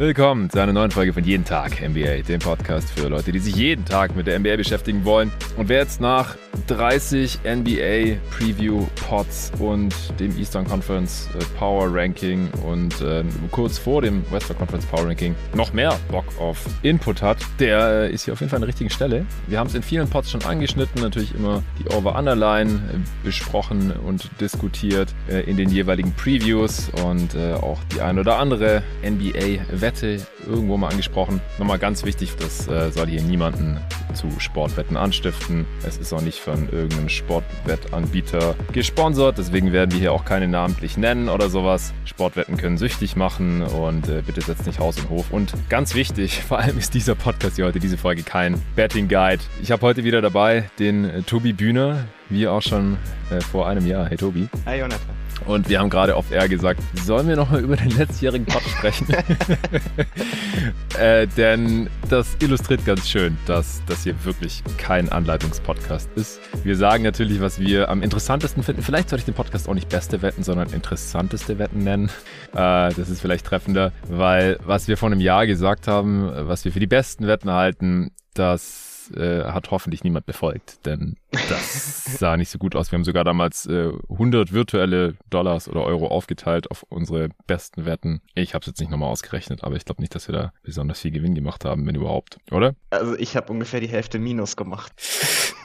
Willkommen zu einer neuen Folge von Jeden Tag NBA, dem Podcast für Leute, die sich jeden Tag mit der NBA beschäftigen wollen. Und wer jetzt nach 30 NBA Preview Pods und dem Eastern Conference äh, Power Ranking und äh, kurz vor dem Western Conference Power Ranking noch mehr Bock auf Input hat, der äh, ist hier auf jeden Fall an der richtigen Stelle. Wir haben es in vielen Pods schon angeschnitten, natürlich immer die Over-Underline äh, besprochen und diskutiert äh, in den jeweiligen Previews und äh, auch die ein oder andere NBA-Wette Wette irgendwo mal angesprochen. Nochmal ganz wichtig, das soll hier niemanden zu Sportwetten anstiften. Es ist auch nicht von irgendeinem Sportwettanbieter gesponsert, deswegen werden wir hier auch keine namentlich nennen oder sowas. Sportwetten können süchtig machen und äh, bitte setzt nicht Haus und Hof. Und ganz wichtig, vor allem ist dieser Podcast hier heute, diese Folge kein Betting Guide. Ich habe heute wieder dabei den äh, Tobi Bühner, wie auch schon äh, vor einem Jahr. Hey Tobi. Hi Jonathan. Und wir haben gerade auf R gesagt, sollen wir nochmal über den letztjährigen Pod sprechen? äh, denn das illustriert ganz schön, dass das hier wirklich kein Anleitungspodcast ist. Wir sagen natürlich, was wir am interessantesten finden. Vielleicht sollte ich den Podcast auch nicht beste Wetten, sondern interessanteste Wetten nennen. Äh, das ist vielleicht treffender, weil was wir vor einem Jahr gesagt haben, was wir für die besten Wetten halten, das äh, hat hoffentlich niemand befolgt, denn das sah nicht so gut aus. Wir haben sogar damals äh, 100 virtuelle Dollars oder Euro aufgeteilt auf unsere besten Wetten. Ich habe es jetzt nicht nochmal ausgerechnet, aber ich glaube nicht, dass wir da besonders viel Gewinn gemacht haben, wenn überhaupt, oder? Also ich habe ungefähr die Hälfte Minus gemacht.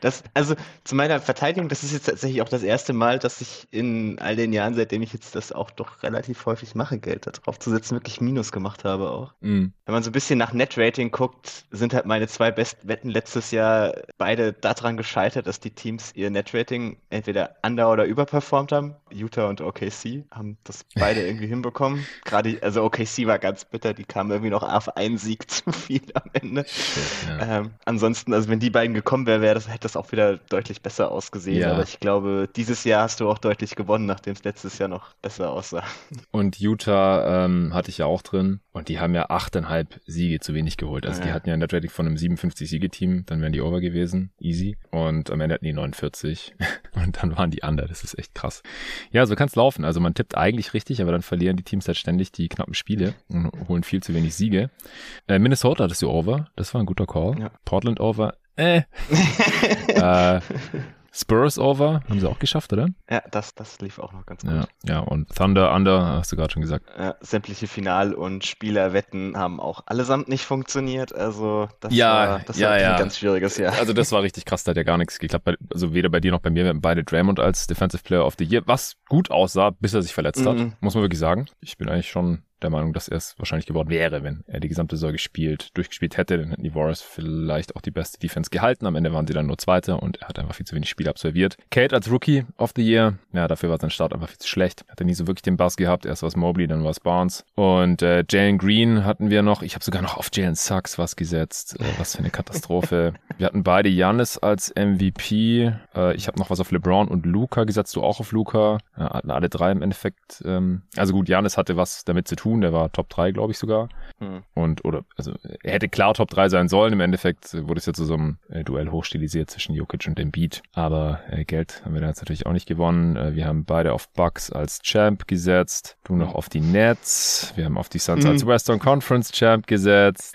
Das, also zu meiner Verteidigung, das ist jetzt tatsächlich auch das erste Mal, dass ich in all den Jahren, seitdem ich jetzt das auch doch relativ häufig mache, Geld da drauf zu setzen, wirklich Minus gemacht habe auch. Mm. Wenn man so ein bisschen nach Netrating guckt, sind halt meine zwei besten Wetten letztes Jahr beide daran gescheitert, dass die Teams ihr Netrating entweder under- oder überperformt haben. Utah und OKC haben das beide irgendwie hinbekommen. Gerade, also OKC war ganz bitter, die kamen irgendwie noch auf einen Sieg zu viel am Ende. Ja. Ähm, ansonsten, also wenn die beiden gekommen wären, wäre das, hätte das auch wieder deutlich besser ausgesehen. Ja. Aber ich glaube, dieses Jahr hast du auch deutlich gewonnen, nachdem es letztes Jahr noch besser aussah. Und Utah ähm, hatte ich ja auch drin. Und die haben ja achteinhalb Siege zu wenig geholt. Also ja. die hatten ja ein Netrating von einem 57-Siege-Team, dann wären die over gewesen. Easy. Und am Ende hatten die 49. Und dann waren die under. Das ist echt krass. Ja, so kann es laufen. Also man tippt eigentlich richtig, aber dann verlieren die Teams halt ständig die knappen Spiele und holen viel zu wenig Siege. Äh, Minnesota hattest du over. Das war ein guter Call. Ja. Portland over äh. äh, Spurs over, haben sie auch geschafft, oder? Ja, das, das lief auch noch ganz gut. Ja, ja und Thunder Under, hast du gerade schon gesagt. Ja, sämtliche Final- und Spielerwetten haben auch allesamt nicht funktioniert. Also das ja, war, das ja, war ja. ein ganz schwieriges Jahr. Also das war richtig krass, da hat ja gar nichts geklappt. Also weder bei dir noch bei mir, wir haben beide Draymond als Defensive Player of the Year, was gut aussah, bis er sich verletzt mhm. hat, muss man wirklich sagen. Ich bin eigentlich schon der Meinung, dass er es wahrscheinlich geworden wäre, wenn er die gesamte Saison gespielt, durchgespielt hätte. Dann hätten die Warriors vielleicht auch die beste Defense gehalten. Am Ende waren sie dann nur Zweiter und er hat einfach viel zu wenig Spiele absolviert. Kate als Rookie of the Year, ja, dafür war sein Start einfach viel zu schlecht. Hat er nie so wirklich den Bass gehabt. Erst war es Mobley, dann war es Barnes. Und äh, Jalen Green hatten wir noch. Ich habe sogar noch auf Jalen Sachs was gesetzt. Äh, was für eine Katastrophe. wir hatten beide Janis als MVP. Äh, ich habe noch was auf LeBron und Luca gesetzt. Du auch auf Luca. Ja, hatten alle drei im Endeffekt. Ähm, also gut, Janis hatte was damit zu tun tun. Der war Top 3, glaube ich sogar. Hm. Und, oder, also, er hätte klar Top 3 sein sollen. Im Endeffekt wurde es ja zu so einem äh, Duell hochstilisiert zwischen Jokic und dem Beat. Aber äh, Geld haben wir da jetzt natürlich auch nicht gewonnen. Äh, wir haben beide auf Bucks als Champ gesetzt. Du noch auf die Nets. Wir haben auf die Suns hm. als Western Conference Champ gesetzt.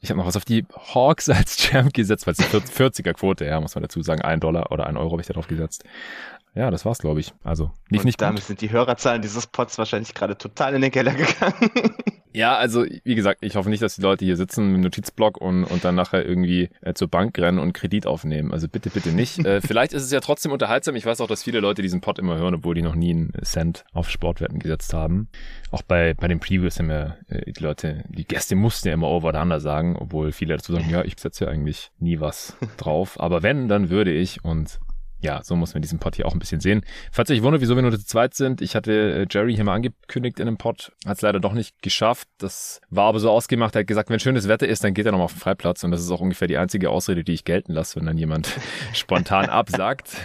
Ich habe noch was auf die Hawks als Champ gesetzt, weil es 40er Quote, ja, muss man dazu sagen. Ein Dollar oder ein Euro habe ich da drauf gesetzt ja, das war's, glaube ich. Also nicht, und nicht damit gut. sind die Hörerzahlen dieses Pods wahrscheinlich gerade total in den Keller gegangen. Ja, also wie gesagt, ich hoffe nicht, dass die Leute hier sitzen im Notizblock und, und dann nachher irgendwie äh, zur Bank rennen und Kredit aufnehmen. Also bitte, bitte nicht. äh, vielleicht ist es ja trotzdem unterhaltsam. Ich weiß auch, dass viele Leute diesen Pod immer hören, obwohl die noch nie einen Cent auf Sportwerten gesetzt haben. Auch bei, bei den Previews haben ja äh, die Leute, die Gäste mussten ja immer over the under sagen, obwohl viele dazu sagen, ja, ich setze ja eigentlich nie was drauf. Aber wenn, dann würde ich und ja, so muss man diesen Pod hier auch ein bisschen sehen. Falls ihr euch wundert, wieso wir nur zu zweit sind, ich hatte äh, Jerry hier mal angekündigt in einem Pod, hat es leider doch nicht geschafft. Das war aber so ausgemacht, er hat gesagt, wenn schönes Wetter ist, dann geht er nochmal auf den Freiplatz und das ist auch ungefähr die einzige Ausrede, die ich gelten lasse, wenn dann jemand spontan absagt.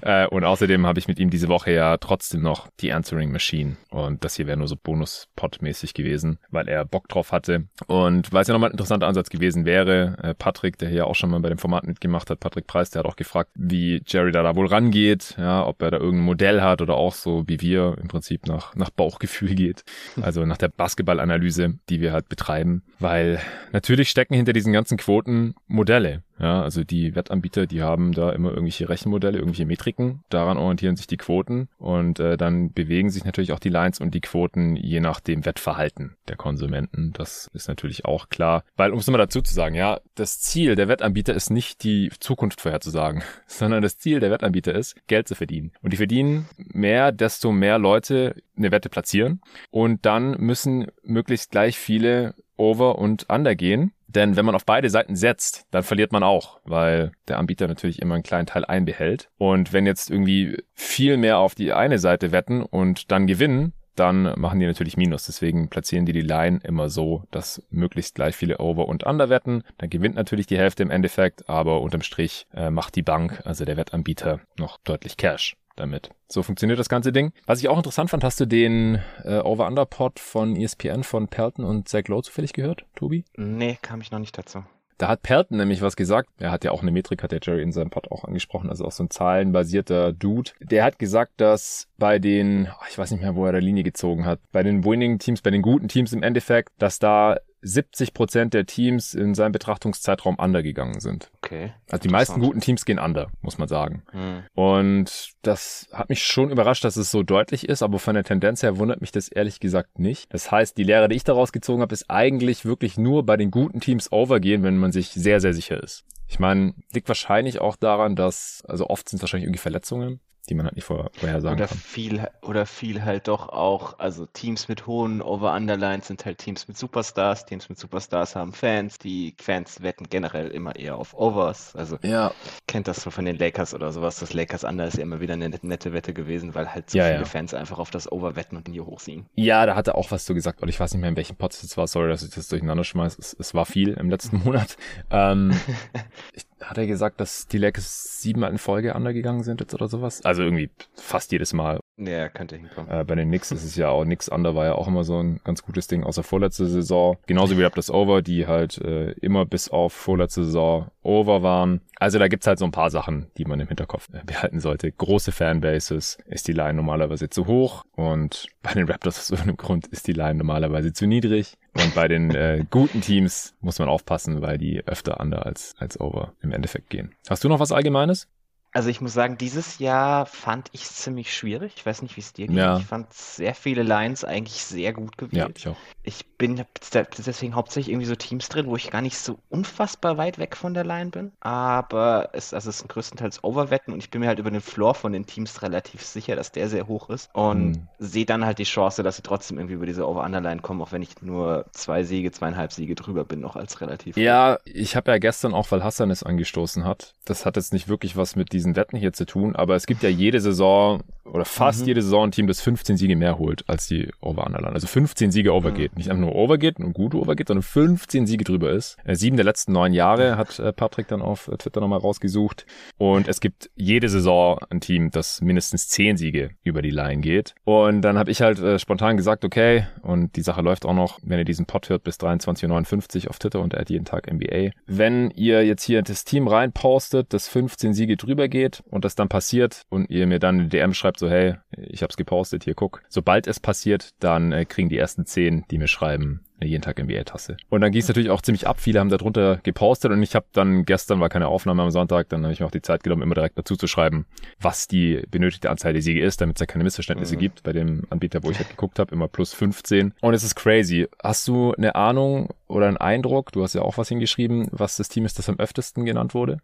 Äh, und außerdem habe ich mit ihm diese Woche ja trotzdem noch die Answering Machine und das hier wäre nur so Bonus-Pod-mäßig gewesen, weil er Bock drauf hatte. Und weil es ja nochmal ein interessanter Ansatz gewesen wäre, äh, Patrick, der hier auch schon mal bei dem Format mitgemacht hat, Patrick Preis, der hat auch gefragt, wie Jerry da, da wohl rangeht, ja, ob er da irgendein Modell hat oder auch so wie wir im Prinzip nach, nach Bauchgefühl geht. Also nach der Basketballanalyse, die wir halt betreiben. Weil natürlich stecken hinter diesen ganzen Quoten Modelle. Ja, also die Wettanbieter, die haben da immer irgendwelche Rechenmodelle, irgendwelche Metriken. Daran orientieren sich die Quoten und äh, dann bewegen sich natürlich auch die Lines und die Quoten je nach dem Wettverhalten der Konsumenten. Das ist natürlich auch klar. Weil, um es nochmal dazu zu sagen, ja, das Ziel der Wettanbieter ist nicht die Zukunft vorherzusagen, sondern das Ziel der Wettanbieter ist, Geld zu verdienen. Und die verdienen mehr, desto mehr Leute eine Wette platzieren. Und dann müssen möglichst gleich viele Over und Under gehen. Denn wenn man auf beide Seiten setzt, dann verliert man auch, weil der Anbieter natürlich immer einen kleinen Teil einbehält. Und wenn jetzt irgendwie viel mehr auf die eine Seite wetten und dann gewinnen, dann machen die natürlich Minus. Deswegen platzieren die die Line immer so, dass möglichst gleich viele Over- und Under wetten. Dann gewinnt natürlich die Hälfte im Endeffekt, aber unterm Strich äh, macht die Bank, also der Wettanbieter, noch deutlich Cash damit. So funktioniert das ganze Ding. Was ich auch interessant fand, hast du den äh, Over-Under-Pod von ESPN von Pelton und Zach Lowe zufällig gehört, Tobi? Nee, kam ich noch nicht dazu. Da hat Pelton nämlich was gesagt. Er hat ja auch eine Metrik, hat der Jerry in seinem Pod auch angesprochen, also auch so ein zahlenbasierter Dude. Der hat gesagt, dass bei den, ich weiß nicht mehr, wo er der Linie gezogen hat, bei den Winning Teams, bei den guten Teams im Endeffekt, dass da 70 Prozent der Teams in seinem Betrachtungszeitraum undergegangen sind. Okay. Also die meisten guten Teams gehen under, muss man sagen. Hm. Und das hat mich schon überrascht, dass es so deutlich ist, aber von der Tendenz her wundert mich das ehrlich gesagt nicht. Das heißt, die Lehre, die ich daraus gezogen habe, ist eigentlich wirklich nur bei den guten Teams overgehen, wenn man sich sehr, sehr sicher ist. Ich meine, liegt wahrscheinlich auch daran, dass, also oft sind es wahrscheinlich irgendwie Verletzungen die man halt nicht vorhersagen oder kann. Viel, oder viel halt doch auch, also Teams mit hohen Over-Underlines sind halt Teams mit Superstars. Teams mit Superstars haben Fans. Die Fans wetten generell immer eher auf Overs. Also ja. kennt das so von den Lakers oder sowas. Das Lakers Under ist ja immer wieder eine nette Wette gewesen, weil halt so ja, viele ja. Fans einfach auf das Over wetten und nie hochziehen. Ja, da hat er auch was zu gesagt, und ich weiß nicht mehr, in welchem Pod es war. Sorry, dass ich das durcheinander schmeiß. Es, es war viel im letzten Monat. Ähm, ich, hat er gesagt, dass die Lakers siebenmal in Folge undergegangen sind jetzt oder sowas? Also irgendwie fast jedes Mal. Ja, könnte hinkommen. Äh, bei den Knicks ist es ja auch, Knicks Under war ja auch immer so ein ganz gutes Ding, außer vorletzte Saison. Genauso wie das Over, die halt äh, immer bis auf vorletzte Saison over waren. Also da gibt's halt so ein paar Sachen, die man im Hinterkopf äh, behalten sollte. Große Fanbases ist die Line normalerweise zu hoch und bei den Raptors aus irgendeinem Grund ist die Line normalerweise zu niedrig. Und bei den äh, guten Teams muss man aufpassen, weil die öfter under als, als over im Endeffekt gehen. Hast du noch was Allgemeines? Also ich muss sagen, dieses Jahr fand ich es ziemlich schwierig. Ich weiß nicht, wie es dir geht. Ja. Ich fand sehr viele Lines eigentlich sehr gut Ja, gewählt. ich auch. Ich bin deswegen hauptsächlich irgendwie so Teams drin, wo ich gar nicht so unfassbar weit weg von der Line bin. Aber es, also es sind größtenteils Overwetten und ich bin mir halt über den Floor von den Teams relativ sicher, dass der sehr hoch ist. Und Hm. sehe dann halt die Chance, dass sie trotzdem irgendwie über diese Over-Under-Line kommen, auch wenn ich nur zwei Siege, zweieinhalb Siege drüber bin, noch als relativ hoch. Ja, ich habe ja gestern auch, weil Hassan es angestoßen hat. Das hat jetzt nicht wirklich was mit diesen Wetten hier zu tun, aber es gibt ja jede Saison oder fast Mhm. jede Saison ein Team, das 15 Siege mehr holt als die Over-Underline. Also 15 Siege overgeht. Nicht einfach nur overgeht und gut overgeht, sondern 15 Siege drüber ist. Äh, sieben der letzten neun Jahre hat äh, Patrick dann auf äh, Twitter nochmal rausgesucht. Und es gibt jede Saison ein Team, das mindestens 10 Siege über die Line geht. Und dann habe ich halt äh, spontan gesagt, okay, und die Sache läuft auch noch, wenn ihr diesen Pod hört, bis 23.59 Uhr auf Twitter und at jeden Tag NBA. Wenn ihr jetzt hier das Team reinpostet, das 15 Siege drüber geht und das dann passiert und ihr mir dann eine DM schreibt, so hey, ich hab's gepostet, hier guck. Sobald es passiert, dann äh, kriegen die ersten 10, die mir schreiben, jeden Tag NBA-Tasse. Und dann ging es natürlich auch ziemlich ab. Viele haben darunter gepostet und ich habe dann gestern war keine Aufnahme am Sonntag, dann habe ich mir auch die Zeit genommen, immer direkt dazu zu schreiben, was die benötigte Anzahl der Siege ist, damit es ja keine Missverständnisse Mhm. gibt. Bei dem Anbieter, wo ich halt geguckt habe, immer plus 15. Und es ist crazy. Hast du eine Ahnung oder einen Eindruck, du hast ja auch was hingeschrieben, was das Team ist, das am öftesten genannt wurde?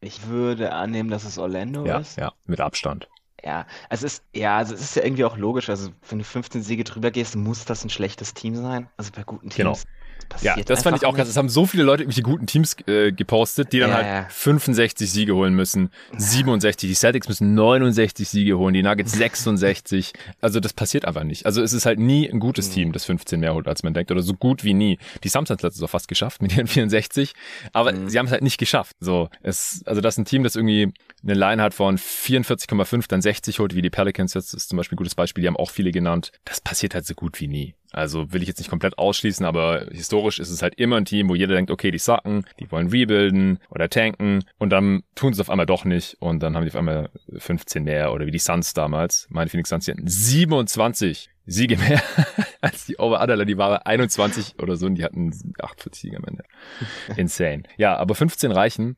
Ich würde annehmen, dass es Orlando Ja, ist. ja, mit Abstand. Ja, also es ist, ja, also es ist ja irgendwie auch logisch. Also, wenn du 15 Siege drüber gehst, muss das ein schlechtes Team sein. Also bei guten Genau. Ja, das fand ich auch krass. Es haben so viele Leute irgendwelche guten Teams äh, gepostet, die dann Ja, halt ja. 65 Siege holen müssen, 67. Die Celtics müssen 69 Siege holen, die Nuggets 66. Also das passiert einfach nicht. Also es ist halt nie ein gutes Mhm. Team, das 15 mehr holt, als man denkt. Oder so gut wie nie. Die Suns haben es auch fast geschafft mit ihren 64. Aber Mhm. sie haben es halt nicht geschafft. So, es, also das ist ein Team, das irgendwie eine Line hat von 44,5, dann 60 holt, wie die Pelicans jetzt ist zum Beispiel ein gutes Beispiel. Die haben auch viele genannt. Das passiert halt so gut wie nie. Also will ich jetzt nicht komplett ausschließen, aber historisch ist es halt immer ein Team, wo jeder denkt, okay, die sacken, die wollen rebuilden oder tanken und dann tun sie es auf einmal doch nicht und dann haben die auf einmal 15 mehr oder wie die Suns damals. Meine Phoenix Suns, die hatten 27 Siege mehr als die over Adler, die waren 21 oder so und die hatten 48 Siege am Ende. Insane. Ja, aber 15 reichen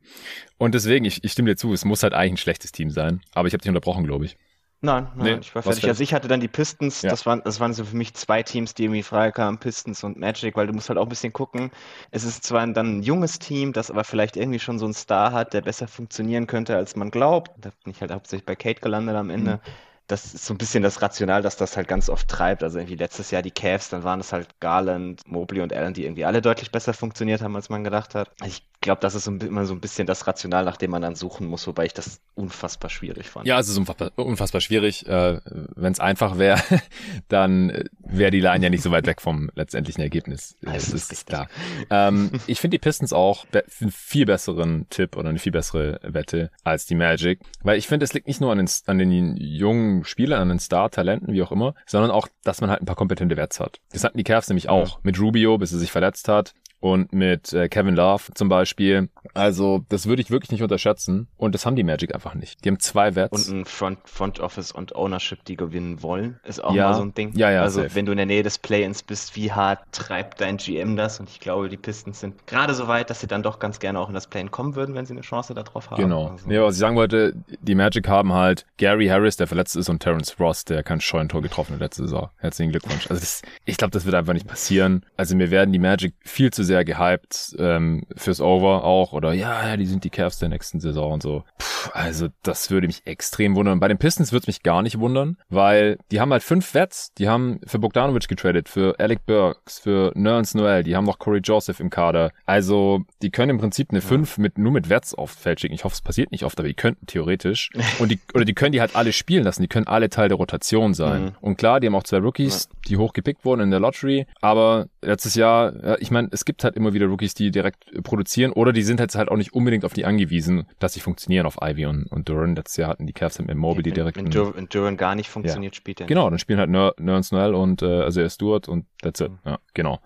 und deswegen, ich, ich stimme dir zu, es muss halt eigentlich ein schlechtes Team sein, aber ich habe dich unterbrochen, glaube ich. Nein, nein, nee, ich war fertig. Also ich hatte dann die Pistons, ja. das, waren, das waren so für mich zwei Teams, die irgendwie frei kamen, Pistons und Magic, weil du musst halt auch ein bisschen gucken. Es ist zwar dann ein junges Team, das aber vielleicht irgendwie schon so einen Star hat, der besser funktionieren könnte, als man glaubt. Da bin ich halt hauptsächlich bei Kate gelandet am Ende. Mhm das ist so ein bisschen das Rational, dass das halt ganz oft treibt. Also irgendwie letztes Jahr die Cavs, dann waren es halt Garland, Mobley und Allen, die irgendwie alle deutlich besser funktioniert haben, als man gedacht hat. Ich glaube, das ist so, immer so ein bisschen das Rational, nach dem man dann suchen muss, wobei ich das unfassbar schwierig fand. Ja, es ist unfassbar, unfassbar schwierig. Äh, Wenn es einfach wäre, dann wäre die Line ja nicht so weit weg vom letztendlichen Ergebnis. Das, das ist, ist klar. ähm, ich finde die Pistons auch be einen viel besseren Tipp oder eine viel bessere Wette als die Magic, weil ich finde, es liegt nicht nur an den, an den jungen Spielern, an den Star-Talenten, wie auch immer, sondern auch, dass man halt ein paar kompetente Wets hat. Das hatten die Cavs nämlich auch. Ja. Mit Rubio, bis er sich verletzt hat und mit äh, Kevin Love zum Beispiel. Also das würde ich wirklich nicht unterschätzen und das haben die Magic einfach nicht. Die haben zwei Wets. Und ein Front, Front Office und Ownership, die gewinnen wollen, ist auch ja. mal so ein Ding. Ja, ja, also safe. wenn du in der Nähe des Play-ins bist, wie hart treibt dein GM das? Und ich glaube, die Pistons sind gerade so weit, dass sie dann doch ganz gerne auch in das Play-in kommen würden, wenn sie eine Chance darauf haben. Genau. Also. Ja, was ich sagen wollte, die Magic haben halt Gary Harris, der verletzt ist, und Terrence Ross, der kein Scheunentor getroffen hat letzte Saison. Herzlichen Glückwunsch. Also das, ich glaube, das wird einfach nicht passieren. Also mir werden die Magic viel zu sehr gehypt ähm, fürs Over auch oder ja, ja, die sind die Cavs der nächsten Saison und so. Puh, also das würde mich extrem wundern. Bei den Pistons würde es mich gar nicht wundern, weil die haben halt fünf Vets, die haben für Bogdanovic getradet, für Alec Burks, für Nerns Noel, die haben noch Corey Joseph im Kader. Also die können im Prinzip eine fünf mit nur mit Vets aufs Feld schicken. Ich hoffe, es passiert nicht oft, aber die könnten theoretisch. Und die, oder die können die halt alle spielen lassen, die können alle Teil der Rotation sein. Mhm. Und klar, die haben auch zwei Rookies, ja. die hochgepickt wurden in der Lottery, aber letztes Jahr, ich meine, es gibt halt immer wieder Rookies, die direkt produzieren oder die sind jetzt halt auch nicht unbedingt auf die angewiesen, dass sie funktionieren auf Ivy und, und Duran. Letztes Jahr hatten die Cavs mit Mobile, die direkt. Wenn, wenn Duran gar nicht funktioniert, ja. spielt er. Genau, dann spielen halt Nerns Noel und äh, also Stewart und that's it. Mhm. Ja, genau.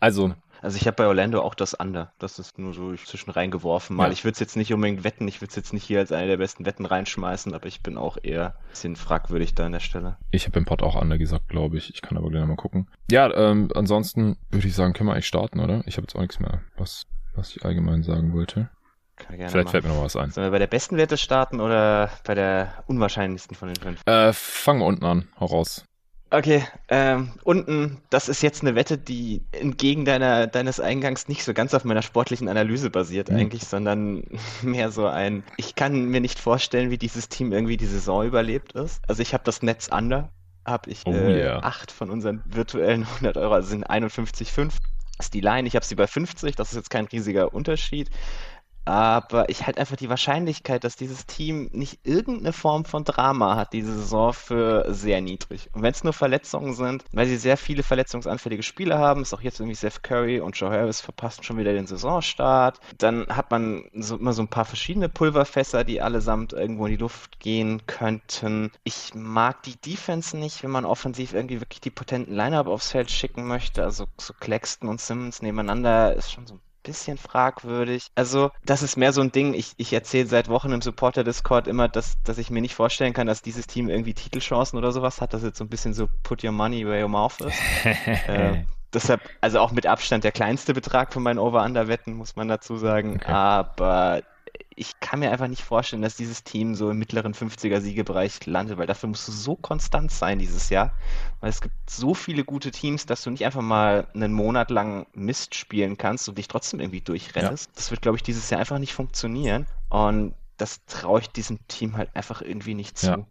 Also also ich habe bei Orlando auch das Under. Das ist nur so zwischen reingeworfen. Mal, ja. ich würde es jetzt nicht unbedingt wetten, ich würde es jetzt nicht hier als eine der besten Wetten reinschmeißen, aber ich bin auch eher ein bisschen fragwürdig da an der Stelle. Ich habe im Pod auch Under gesagt, glaube ich. Ich kann aber gleich mal gucken. Ja, ähm, ansonsten würde ich sagen, können wir eigentlich starten, oder? Ich habe jetzt auch nichts mehr, was, was ich allgemein sagen wollte. Vielleicht machen. fällt mir noch was ein. Sollen wir bei der besten Wette starten oder bei der unwahrscheinlichsten von den fünf? Äh, fangen wir unten an. Hau raus. Okay, ähm, unten, das ist jetzt eine Wette, die entgegen deiner, deines Eingangs nicht so ganz auf meiner sportlichen Analyse basiert mhm. eigentlich, sondern mehr so ein, ich kann mir nicht vorstellen, wie dieses Team irgendwie die Saison überlebt ist. Also ich habe das Netz under, habe ich oh, äh, yeah. acht von unseren virtuellen 100 Euro, also sind 51,5 ist die Line. Ich habe sie bei 50, das ist jetzt kein riesiger Unterschied. Aber ich halte einfach die Wahrscheinlichkeit, dass dieses Team nicht irgendeine Form von Drama hat, diese Saison für sehr niedrig. Und wenn es nur Verletzungen sind, weil sie sehr viele verletzungsanfällige Spieler haben, ist auch jetzt irgendwie Seth Curry und Joe Harris verpassen schon wieder den Saisonstart, dann hat man so, immer so ein paar verschiedene Pulverfässer, die allesamt irgendwo in die Luft gehen könnten. Ich mag die Defense nicht, wenn man offensiv irgendwie wirklich die potenten Line-Up aufs Feld schicken möchte. Also so Claxton und Simmons nebeneinander ist schon so ein bisschen fragwürdig. Also, das ist mehr so ein Ding. Ich, ich erzähle seit Wochen im Supporter-Discord immer, dass, dass ich mir nicht vorstellen kann, dass dieses Team irgendwie Titelchancen oder sowas hat. Das jetzt so ein bisschen so put your money where your mouth is. äh, deshalb, also auch mit Abstand der kleinste Betrag von meinen Over-Under-Wetten, muss man dazu sagen. Okay. Aber ich kann mir einfach nicht vorstellen, dass dieses Team so im mittleren 50er Siegebereich landet, weil dafür musst du so konstant sein dieses Jahr. Weil es gibt so viele gute Teams, dass du nicht einfach mal einen Monat lang Mist spielen kannst und dich trotzdem irgendwie durchrennst. Ja. Das wird, glaube ich, dieses Jahr einfach nicht funktionieren. Und das traue ich diesem Team halt einfach irgendwie nicht zu. Ja,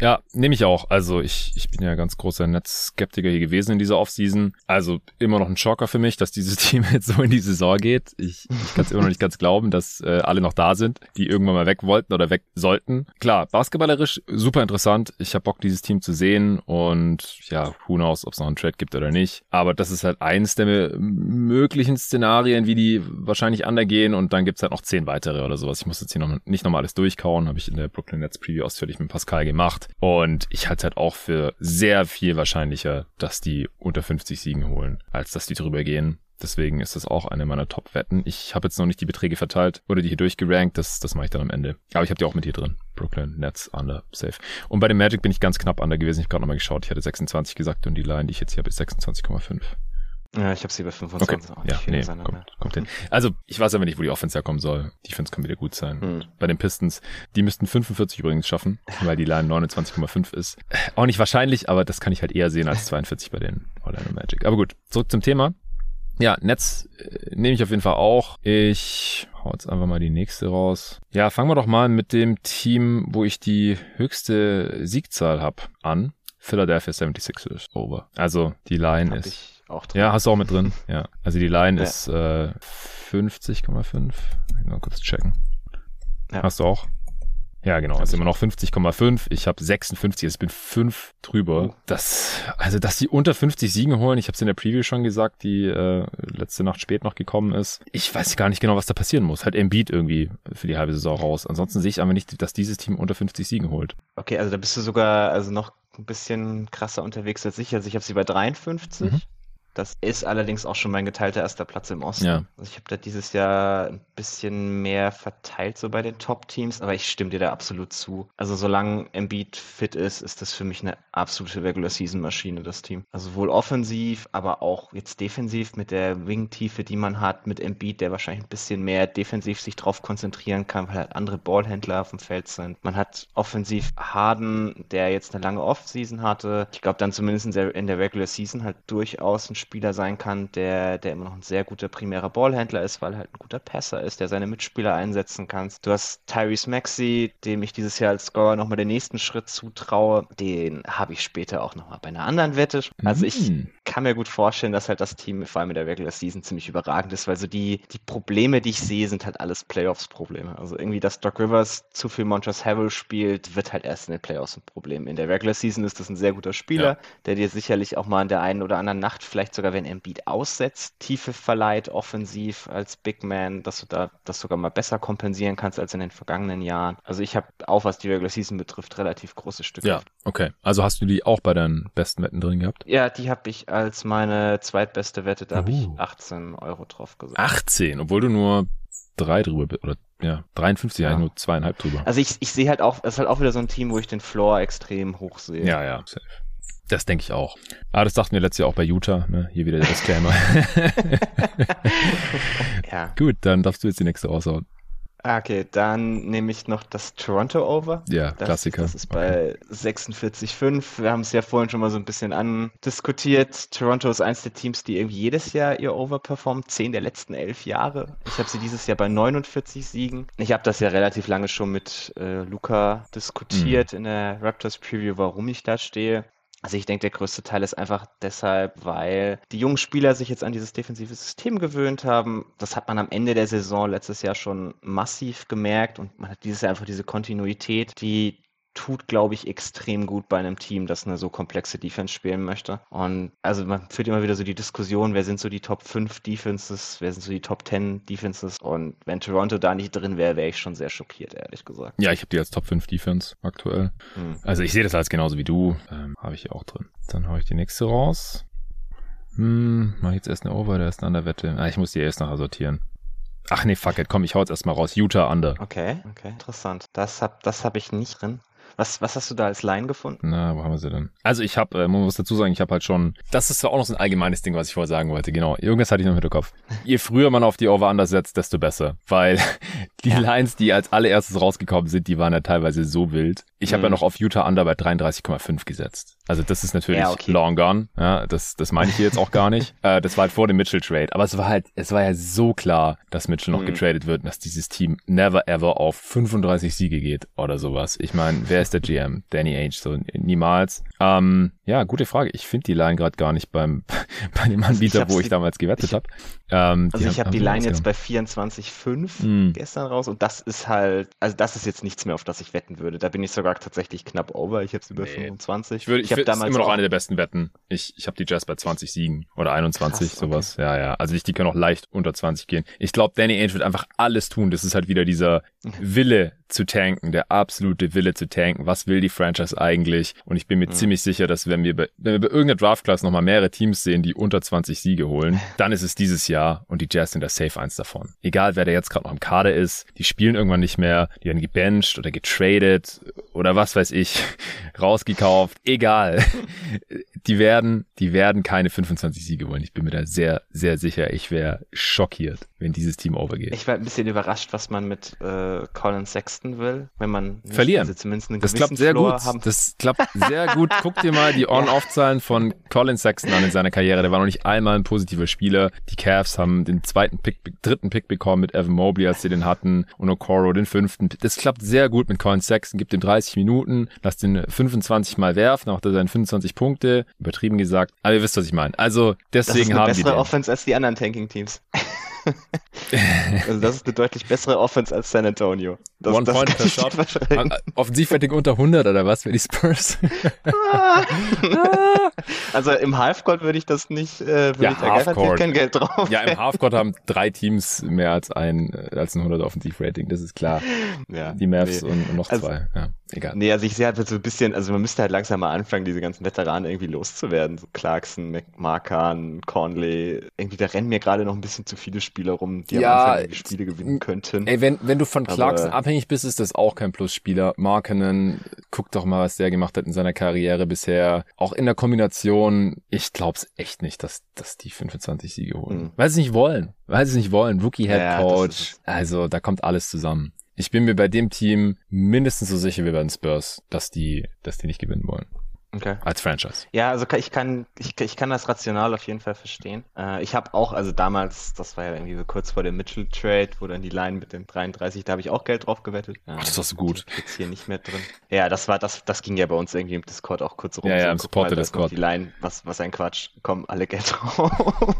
ja nehme ich auch. Also ich, ich bin ja ganz großer Netzskeptiker hier gewesen in dieser Offseason. Also immer noch ein Schocker für mich, dass dieses Team jetzt so in die Saison geht. Ich, ich kann es immer noch nicht ganz glauben, dass äh, alle noch da sind, die irgendwann mal weg wollten oder weg sollten. Klar, basketballerisch super interessant. Ich habe Bock, dieses Team zu sehen und ja, who knows, ob es noch einen Trade gibt oder nicht. Aber das ist halt eins der möglichen Szenarien, wie die wahrscheinlich undergehen und dann gibt's halt noch zehn weitere oder sowas. Ich muss jetzt hier noch nicht noch nochmal alles durchkauen, habe ich in der Brooklyn Nets Preview ausführlich mit Pascal gemacht. Und ich halte halt auch für sehr viel wahrscheinlicher, dass die unter 50 Siegen holen, als dass die drüber gehen. Deswegen ist das auch eine meiner Top-Wetten. Ich habe jetzt noch nicht die Beträge verteilt oder die hier durchgerankt. Das, das mache ich dann am Ende. Aber ich habe die auch mit hier drin. Brooklyn Nets under safe. Und bei dem Magic bin ich ganz knapp under gewesen. Ich habe gerade nochmal geschaut. Ich hatte 26 gesagt und die Line, die ich jetzt hier habe, ist 26,5. Ja, ich habe sie bei 25. Okay. Ja, nee, kommt, kommt hin. Also, ich weiß aber nicht, wo die Offense herkommen soll. Defense kann wieder gut sein. Hm. Bei den Pistons, die müssten 45 übrigens schaffen, weil die Line 29,5 ist. Auch nicht wahrscheinlich, aber das kann ich halt eher sehen als 42 bei den Orlando Magic. Aber gut, zurück zum Thema. Ja, Netz äh, nehme ich auf jeden Fall auch. Ich hau jetzt einfach mal die nächste raus. Ja, fangen wir doch mal mit dem Team, wo ich die höchste Siegzahl habe, an. Philadelphia 76ers over. Also die Line hab ist. Auch drin. Ja, hast du auch mit drin. ja. Also die Line ja. ist äh, 50,5. Mal kurz checken. Ja. Hast du auch? Ja, genau. Es ist immer noch 50,5. Ich habe 56. Ich bin fünf drüber. Oh. Das, also, dass die unter 50 Siegen holen, ich habe es in der Preview schon gesagt, die äh, letzte Nacht spät noch gekommen ist. Ich weiß gar nicht genau, was da passieren muss. Halt Embiid irgendwie für die halbe Saison raus. Ansonsten sehe ich aber nicht, dass dieses Team unter 50 Siegen holt. Okay, also da bist du sogar also noch ein bisschen krasser unterwegs als ich. Also ich habe sie bei 53. Mhm. Das ist allerdings auch schon mein geteilter erster Platz im Osten. Ja. Also ich habe da dieses Jahr ein bisschen mehr verteilt so bei den Top-Teams, aber ich stimme dir da absolut zu. Also solange Embiid fit ist, ist das für mich eine absolute Regular-Season-Maschine, das Team. Also wohl offensiv, aber auch jetzt defensiv mit der Wing-Tiefe, die man hat, mit Embiid, der wahrscheinlich ein bisschen mehr defensiv sich drauf konzentrieren kann, weil halt andere Ballhändler auf dem Feld sind. Man hat offensiv Harden, der jetzt eine lange Off-Season hatte. Ich glaube dann zumindest in der, in der Regular-Season halt durchaus ein Spieler sein kann, der, der immer noch ein sehr guter primärer Ballhändler ist, weil er halt ein guter Passer ist, der seine Mitspieler einsetzen kann. Du hast Tyrese Maxey, dem ich dieses Jahr als Scorer nochmal den nächsten Schritt zutraue. Den habe ich später auch nochmal bei einer anderen Wette. Also ich mm. Kann mir gut vorstellen, dass halt das Team vor allem in der Regular Season ziemlich überragend ist, weil so die, die Probleme, die ich sehe, sind halt alles Playoffs-Probleme. Also irgendwie, dass Doc Rivers zu viel Montrezl Harrell spielt, wird halt erst in den Playoffs ein Problem. In der Regular Season ist das ein sehr guter Spieler, ja. der dir sicherlich auch mal in der einen oder anderen Nacht vielleicht vielleicht sogar, wenn Embiid aussetzt, Tiefe verleiht, offensiv als Big Man, dass du da das sogar mal besser kompensieren kannst als in den vergangenen Jahren. Also ich habe auch, was die Regular Season betrifft, relativ große Stücke. Ja, okay. Also hast du die auch bei deinen besten Wetten drin gehabt? Ja, die habe ich als meine zweitbeste Wette, da uh. habe ich 18 Euro drauf gesagt. 18, obwohl du nur drei drüber bist, oder ja, 53, ja. eigentlich nur zweieinhalb drüber. Also ich, ich sehe halt auch, es ist halt auch wieder so ein Team, wo ich den Floor extrem hoch sehe. Ja, ja, safe. Das denke ich auch. Ah, das dachten wir letztes Jahr auch bei Utah. Ne? Hier wieder der Disclaimer. ja. Gut, dann darfst du jetzt die nächste raushauen. Ah, okay, dann nehme ich noch das Toronto Over. Ja, das, Klassiker. Das ist bei okay. 46,5. Wir haben es ja vorhin schon mal so ein bisschen andiskutiert. Toronto ist eins der Teams, die irgendwie jedes Jahr ihr Over performt. Zehn der letzten elf Jahre. Ich habe sie dieses Jahr bei 49 Siegen. Ich habe das ja relativ lange schon mit äh, Luca diskutiert mhm. in der Raptors Preview, warum ich da stehe. Also ich denke, der größte Teil ist einfach deshalb, weil die jungen Spieler sich jetzt an dieses defensive System gewöhnt haben. Das hat man am Ende der Saison letztes Jahr schon massiv gemerkt und man hat dieses Jahr einfach diese Kontinuität, die tut, glaube ich, extrem gut bei einem Team, das eine so komplexe Defense spielen möchte. Und also man führt immer wieder so die Diskussion, wer sind so die Top 5 Defenses, wer sind so die Top 10 Defenses. Und wenn Toronto da nicht drin wäre, wäre ich schon sehr schockiert, ehrlich gesagt. Ja, ich habe die als Top 5 Defense aktuell. Hm. Also ich sehe das als genauso wie du. Ähm, habe ich hier auch drin. Dann haue ich die nächste raus. Hm, mach ich jetzt erst eine Over, der ist an der Wette. Ah, ich muss die erst nachher sortieren. Ach nee, fuck it, komm, ich hau jetzt erstmal raus. Utah Under. Okay, okay, interessant. Das hab, das hab ich nicht drin. Was, was hast du da als Line gefunden? Na, wo haben wir sie denn? Also ich habe, äh, man muss dazu sagen, ich habe halt schon, das ist ja auch noch so ein allgemeines Ding, was ich vorher sagen wollte. Genau, irgendwas hatte ich noch im Hinterkopf. Je früher man auf die Over-Under setzt, desto besser. Weil die ja. Lines, die als allererstes rausgekommen sind, die waren ja teilweise so wild. Ich habe mhm. ja noch auf Utah Under bei 33,5 gesetzt. Also das ist natürlich ja, okay. long gone. Ja, das, das meine ich hier jetzt auch gar nicht. äh, das war halt vor dem Mitchell-Trade. Aber es war halt, es war ja so klar, dass Mitchell noch mhm. getradet wird und dass dieses Team never ever auf 35 Siege geht oder sowas. Ich meine, wer ist der GM? Danny Ainge, so niemals. Ähm, ja, gute Frage. Ich finde die Line gerade gar nicht beim bei dem Anbieter, ich wo ich damals gewettet habe. Ähm, also ich habe die Line jetzt bei 24,5 mhm. gestern raus und das ist halt, also das ist jetzt nichts mehr, auf das ich wetten würde. Da bin ich sogar tatsächlich knapp over. Ich habe es über nee. 25. Ich, würde, ich, ich habe damals immer noch eine der besten Wetten. Ich, ich habe die Jazz bei 20 Siegen oder 21, Krass, sowas. Okay. Ja, ja. Also ich, die können auch leicht unter 20 gehen. Ich glaube, Danny Ainge wird einfach alles tun. Das ist halt wieder dieser Wille zu tanken, der absolute Wille zu tanken. Was will die Franchise eigentlich? Und ich bin mir mhm. ziemlich sicher, dass wenn wir bei, wenn wir bei irgendeiner Draft-Class nochmal mehrere Teams sehen, die unter 20 Siege holen, dann ist es dieses Jahr und die Jazz sind da safe eins davon. Egal, wer da jetzt gerade noch im Kader ist, die spielen irgendwann nicht mehr, die werden gebencht oder getradet oder was weiß ich, rausgekauft, egal. die werden, die werden keine 25 Siege wollen. Ich bin mir da sehr, sehr sicher. Ich wäre schockiert, wenn dieses Team overgeht. Ich war ein bisschen überrascht, was man mit äh, Colin Sexton will, wenn man nicht, verlieren. Also zumindest einen das klappt sehr Floor gut. Haben. Das klappt sehr gut. Guck dir mal die On-Off-Zahlen von Colin Sexton an in seiner Karriere. Der war noch nicht einmal ein positiver Spieler. Die Cavs haben den zweiten Pick, dritten Pick bekommen mit Evan Mobley, als sie den hatten, und Okoro den fünften. Das klappt sehr gut mit Colin Sexton. Gibt ihm 30 Minuten, lasst ihn 25 Mal werfen, macht er seine 25 Punkte. Übertrieben gesagt. Aber ihr wisst, was ich meine. Also deswegen das ist eine haben bessere die. Bessere Offense als die anderen Tanking-Teams. also das ist eine deutlich bessere Offense als San Antonio. Das, One das Point per Shot. Offensivrating unter 100 oder was für die Spurs? also im Halfcourt würde ich das nicht, äh, würde ja, ich da garantiert kein Geld drauf. Ja, im Halfcourt haben drei Teams mehr als ein, als ein 100 Offensivrating, das ist klar. Ja, die Mavs nee. und, und, noch also, zwei, ja, egal. Nee, also ich sehe halt so ein bisschen, also man müsste halt langsam mal anfangen, diese ganzen Veteranen irgendwie loszuwerden. So Clarkson, McMarkan, Conley, irgendwie da rennen mir gerade noch ein bisschen zu viele Spieler rum, die ja, am Spiele gewinnen könnten. Ey, wenn, wenn du von Clarkson Aber, abhängig bist, ist das auch kein Plusspieler. Markenen, guck doch mal, was der gemacht hat in seiner Karriere bisher. Auch in der Kombination, ich glaub's echt nicht, dass, dass die 25 Siege holen. Mhm. Weil sie nicht wollen. Weil sie nicht wollen. Rookie Head ja, Coach. Also, da kommt alles zusammen. Ich bin mir bei dem Team mindestens so sicher wie bei den Spurs, dass die, dass die nicht gewinnen wollen. Okay. Als Franchise. Ja, also ich kann, ich, ich kann das rational auf jeden Fall verstehen. Äh, ich habe auch, also damals, das war ja irgendwie so kurz vor dem Mitchell-Trade, wo dann die Line mit dem 33, da habe ich auch Geld drauf gewettet. Ach, das war so gut. Jetzt hier nicht mehr drin. Ja, das war, das, das ging ja bei uns irgendwie im Discord auch kurz rum. Ja, ja, im Supporter-Discord. Die Line, was, was ein Quatsch, kommen alle Geld drauf.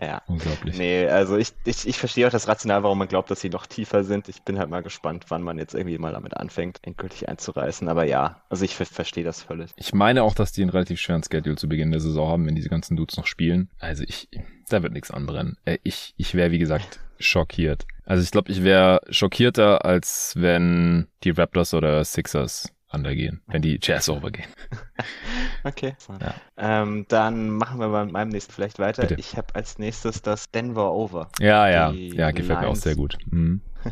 Ja. Unglaublich. Nee, also ich, ich, ich verstehe auch das Rational, warum man glaubt, dass sie noch tiefer sind. Ich bin halt mal gespannt, wann man jetzt irgendwie mal damit anfängt, endgültig einzureißen. Aber ja, also ich verstehe das völlig. Ich meine auch, dass die einen relativ schweren Schedule zu Beginn der Saison haben, wenn diese ganzen Dudes noch spielen. Also ich, da wird nichts anbrennen. Äh, ich, ich wäre, wie gesagt, schockiert. Also ich glaube, ich wäre schockierter, als wenn die Raptors oder Sixers undergehen, wenn die Jazz overgehen. okay. Ja. Ähm, dann machen wir mal mit meinem nächsten vielleicht weiter. Bitte. Ich habe als nächstes das Denver Over. Ja, ja, ja, gefällt Lines. mir auch sehr gut. Mhm.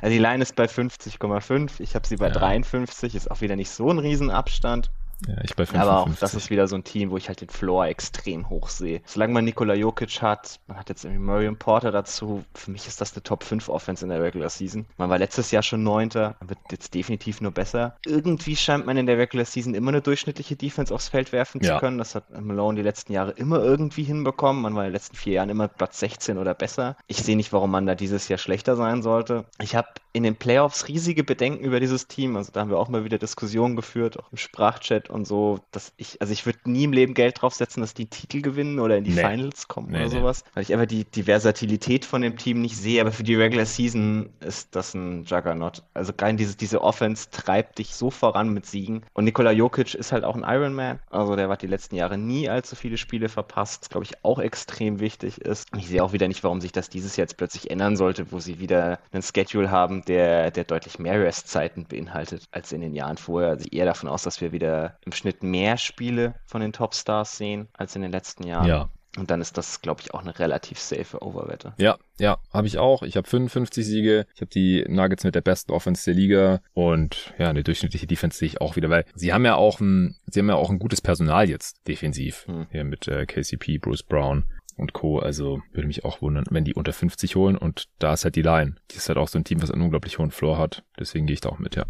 also die Line ist bei 50,5. Ich habe sie bei ja. 53. Ist auch wieder nicht so ein Riesenabstand. Ja, ich bei 55. Aber auch das ist wieder so ein Team, wo ich halt den Floor extrem hoch sehe. Solange man Nikola Jokic hat, man hat jetzt irgendwie Marion Porter dazu, für mich ist das eine Top 5 Offense in der Regular Season. Man war letztes Jahr schon Neunter, wird jetzt definitiv nur besser. Irgendwie scheint man in der Regular Season immer eine durchschnittliche Defense aufs Feld werfen ja. zu können. Das hat Malone die letzten Jahre immer irgendwie hinbekommen. Man war in den letzten vier Jahren immer Platz 16 oder besser. Ich sehe nicht, warum man da dieses Jahr schlechter sein sollte. Ich habe in den Playoffs riesige Bedenken über dieses Team. Also da haben wir auch mal wieder Diskussionen geführt, auch im Sprachchat und so, dass ich, also ich würde nie im Leben Geld draufsetzen, dass die Titel gewinnen oder in die nee. Finals kommen nee, oder nee. sowas, weil ich einfach die, die Versatilität von dem Team nicht sehe, aber für die Regular Season ist das ein Juggernaut. Also rein diese, diese Offense treibt dich so voran mit Siegen und Nikola Jokic ist halt auch ein Ironman, also der hat die letzten Jahre nie allzu viele Spiele verpasst, glaube ich auch extrem wichtig ist. Und ich sehe auch wieder nicht, warum sich das dieses Jahr jetzt plötzlich ändern sollte, wo sie wieder einen Schedule haben, der, der deutlich mehr Restzeiten beinhaltet als in den Jahren vorher. Also eher davon aus, dass wir wieder im Schnitt mehr Spiele von den Topstars sehen als in den letzten Jahren. Ja. Und dann ist das, glaube ich, auch eine relativ safe Overwette. Ja, ja, habe ich auch. Ich habe 55 Siege. Ich habe die Nuggets mit der besten Offense der Liga und ja, eine durchschnittliche Defense sehe ich auch wieder, weil sie haben ja auch ein, sie haben ja auch ein gutes Personal jetzt defensiv hm. hier mit äh, KCP, Bruce Brown und Co. Also würde mich auch wundern, wenn die unter 50 holen und da ist halt die Line. Die ist halt auch so ein Team, was einen unglaublich hohen Floor hat. Deswegen gehe ich da auch mit, ja.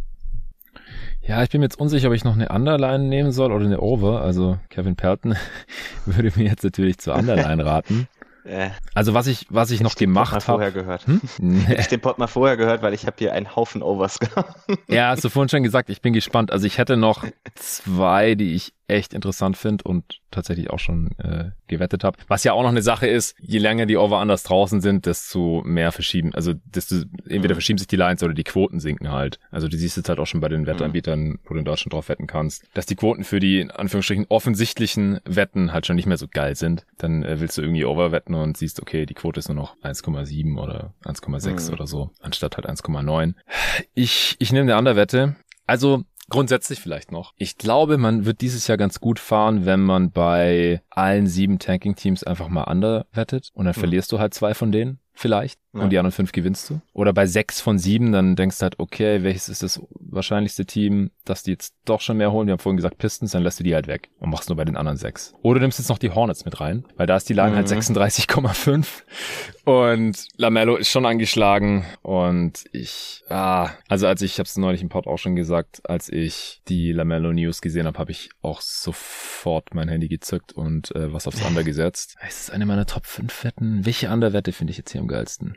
Ja, ich bin mir jetzt unsicher, ob ich noch eine Underline nehmen soll oder eine Over. Also Kevin Pelton würde mir jetzt natürlich zur Underline raten. Äh, also was ich, was ich noch gemacht habe. vorher gehört. Hm? Nee. Ich den Pod mal vorher gehört, weil ich habe hier einen Haufen Overs gehabt. Ja, hast du vorhin schon gesagt, ich bin gespannt. Also ich hätte noch zwei, die ich echt interessant finde und tatsächlich auch schon äh, gewettet habe. Was ja auch noch eine Sache ist, je länger die Over-Unders draußen sind, desto mehr verschieben, also desto entweder mhm. verschieben sich die Lines oder die Quoten sinken halt. Also du siehst jetzt halt auch schon bei den Wettanbietern, wo du in Deutschland drauf wetten kannst, dass die Quoten für die in Anführungsstrichen offensichtlichen Wetten halt schon nicht mehr so geil sind. Dann äh, willst du irgendwie overwetten und siehst, okay, die Quote ist nur noch 1,7 oder 1,6 mhm. oder so, anstatt halt 1,9. Ich, ich nehme eine andere Wette. Also Grundsätzlich vielleicht noch. Ich glaube, man wird dieses Jahr ganz gut fahren, wenn man bei allen sieben Tanking-Teams einfach mal under wettet und dann mhm. verlierst du halt zwei von denen vielleicht ja. und die anderen fünf gewinnst du. Oder bei sechs von sieben, dann denkst du halt, okay, welches ist das wahrscheinlichste Team, dass die jetzt doch schon mehr holen? Wir haben vorhin gesagt Pistons, dann lässt du die halt weg und machst nur bei den anderen sechs. Oder du nimmst jetzt noch die Hornets mit rein, weil da ist die Line halt mhm. halt 36,5 und Lamello ist schon angeschlagen und ich, ah, also als ich, ich habe es neulich im Pod auch schon gesagt, als ich die Lamello News gesehen habe, habe ich auch sofort mein Handy gezückt und äh, was aufs Under gesetzt. Es ist eine meiner Top 5 Wetten. Welche Under-Wette finde ich jetzt hier am geilsten?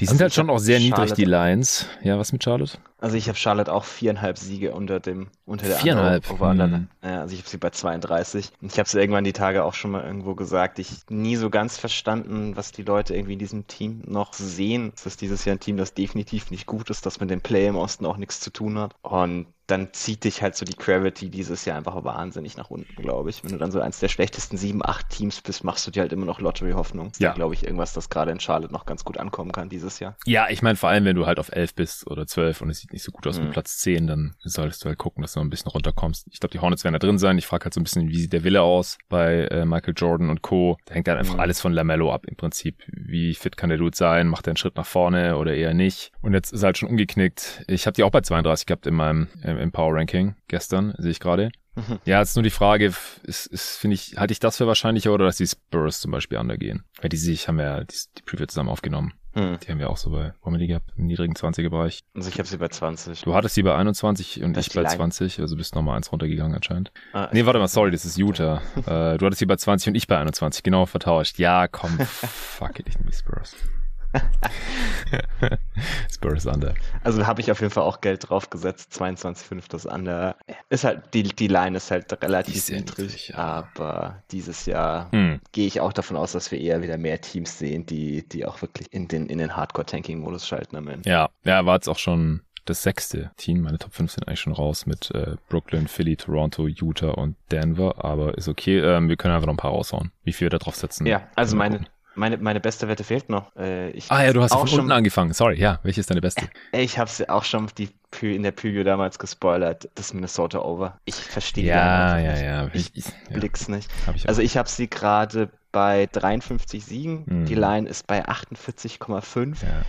Die sind also halt schon auch sehr Charlotte niedrig, die Lines. Ja, was mit Charlotte? Also ich habe Charlotte auch viereinhalb Siege unter dem unter der viereinhalb. Hm. Ja, also ich habe sie bei 32. Ich habe sie irgendwann die Tage auch schon mal irgendwo gesagt. Ich nie so ganz verstanden, was die Leute irgendwie in diesem Team noch sehen. Es ist dieses Jahr ein Team, das definitiv nicht gut ist, das mit dem Play im Osten auch nichts zu tun hat. Und dann zieht dich halt so die Gravity dieses Jahr einfach wahnsinnig nach unten, glaube ich. Wenn du dann so eins der schlechtesten sieben, acht Teams bist, machst du dir halt immer noch Lottery-Hoffnung. Ja. glaube ich, irgendwas, das gerade in Charlotte noch ganz gut ankommen kann dieses Jahr. Ja, ich meine, vor allem, wenn du halt auf elf bist oder zwölf und es sieht nicht so gut aus mhm. mit Platz zehn, dann solltest du halt gucken, dass du noch ein bisschen runterkommst. Ich glaube, die Hornets werden da drin sein. Ich frage halt so ein bisschen, wie sieht der Wille aus bei äh, Michael Jordan und Co. Da hängt halt einfach mhm. alles von Lamello ab im Prinzip. Wie fit kann der Dude sein? Macht er einen Schritt nach vorne oder eher nicht? Und jetzt ist er halt schon umgeknickt. Ich habe die auch bei 32 gehabt in meinem äh, im Power Ranking gestern, sehe ich gerade. Mhm. Ja, jetzt nur die Frage, ist, ist finde ich, halte ich das für wahrscheinlicher oder dass die Spurs zum Beispiel undergehen? Weil die sich, haben wir ja die, die Preview zusammen aufgenommen. Hm. Die haben wir auch so bei, die gehabt? Im niedrigen 20er-Bereich. Also ich habe sie bei 20. Du hattest sie bei 21 und das ich bei 20, also bist nochmal eins runtergegangen anscheinend. Ah, nee, warte mal, sorry, das ist Utah. äh, du hattest sie bei 20 und ich bei 21, genau vertauscht. Ja, komm, fuck it, ich die Spurs. Spurs Under. Also habe ich auf jeden Fall auch Geld drauf gesetzt. 22,5 das Under. Ist halt, die, die Line ist halt relativ ist niedrig, niedrig ja. aber dieses Jahr hm. gehe ich auch davon aus, dass wir eher wieder mehr Teams sehen, die, die auch wirklich in den, in den Hardcore-Tanking-Modus schalten am Ende. Ja, ja, war jetzt auch schon das sechste Team. Meine Top 5 sind eigentlich schon raus mit äh, Brooklyn, Philly, Toronto, Utah und Denver, aber ist okay. Ähm, wir können einfach noch ein paar raushauen. Wie viel wir da drauf setzen? Ja, also meine, meine, meine beste Wette fehlt noch. Äh, ich ah ja, du hast auch von unten angefangen. Sorry, ja. Welche ist deine beste? Äh, ich habe sie auch schon die, in der Preview damals gespoilert. Das Minnesota Over. Ich verstehe ja, ja, ja. Ich, ich blick's nicht. Ich also ich habe sie gerade bei 53 Siegen. Mhm. Die Line ist bei 48,5. Ja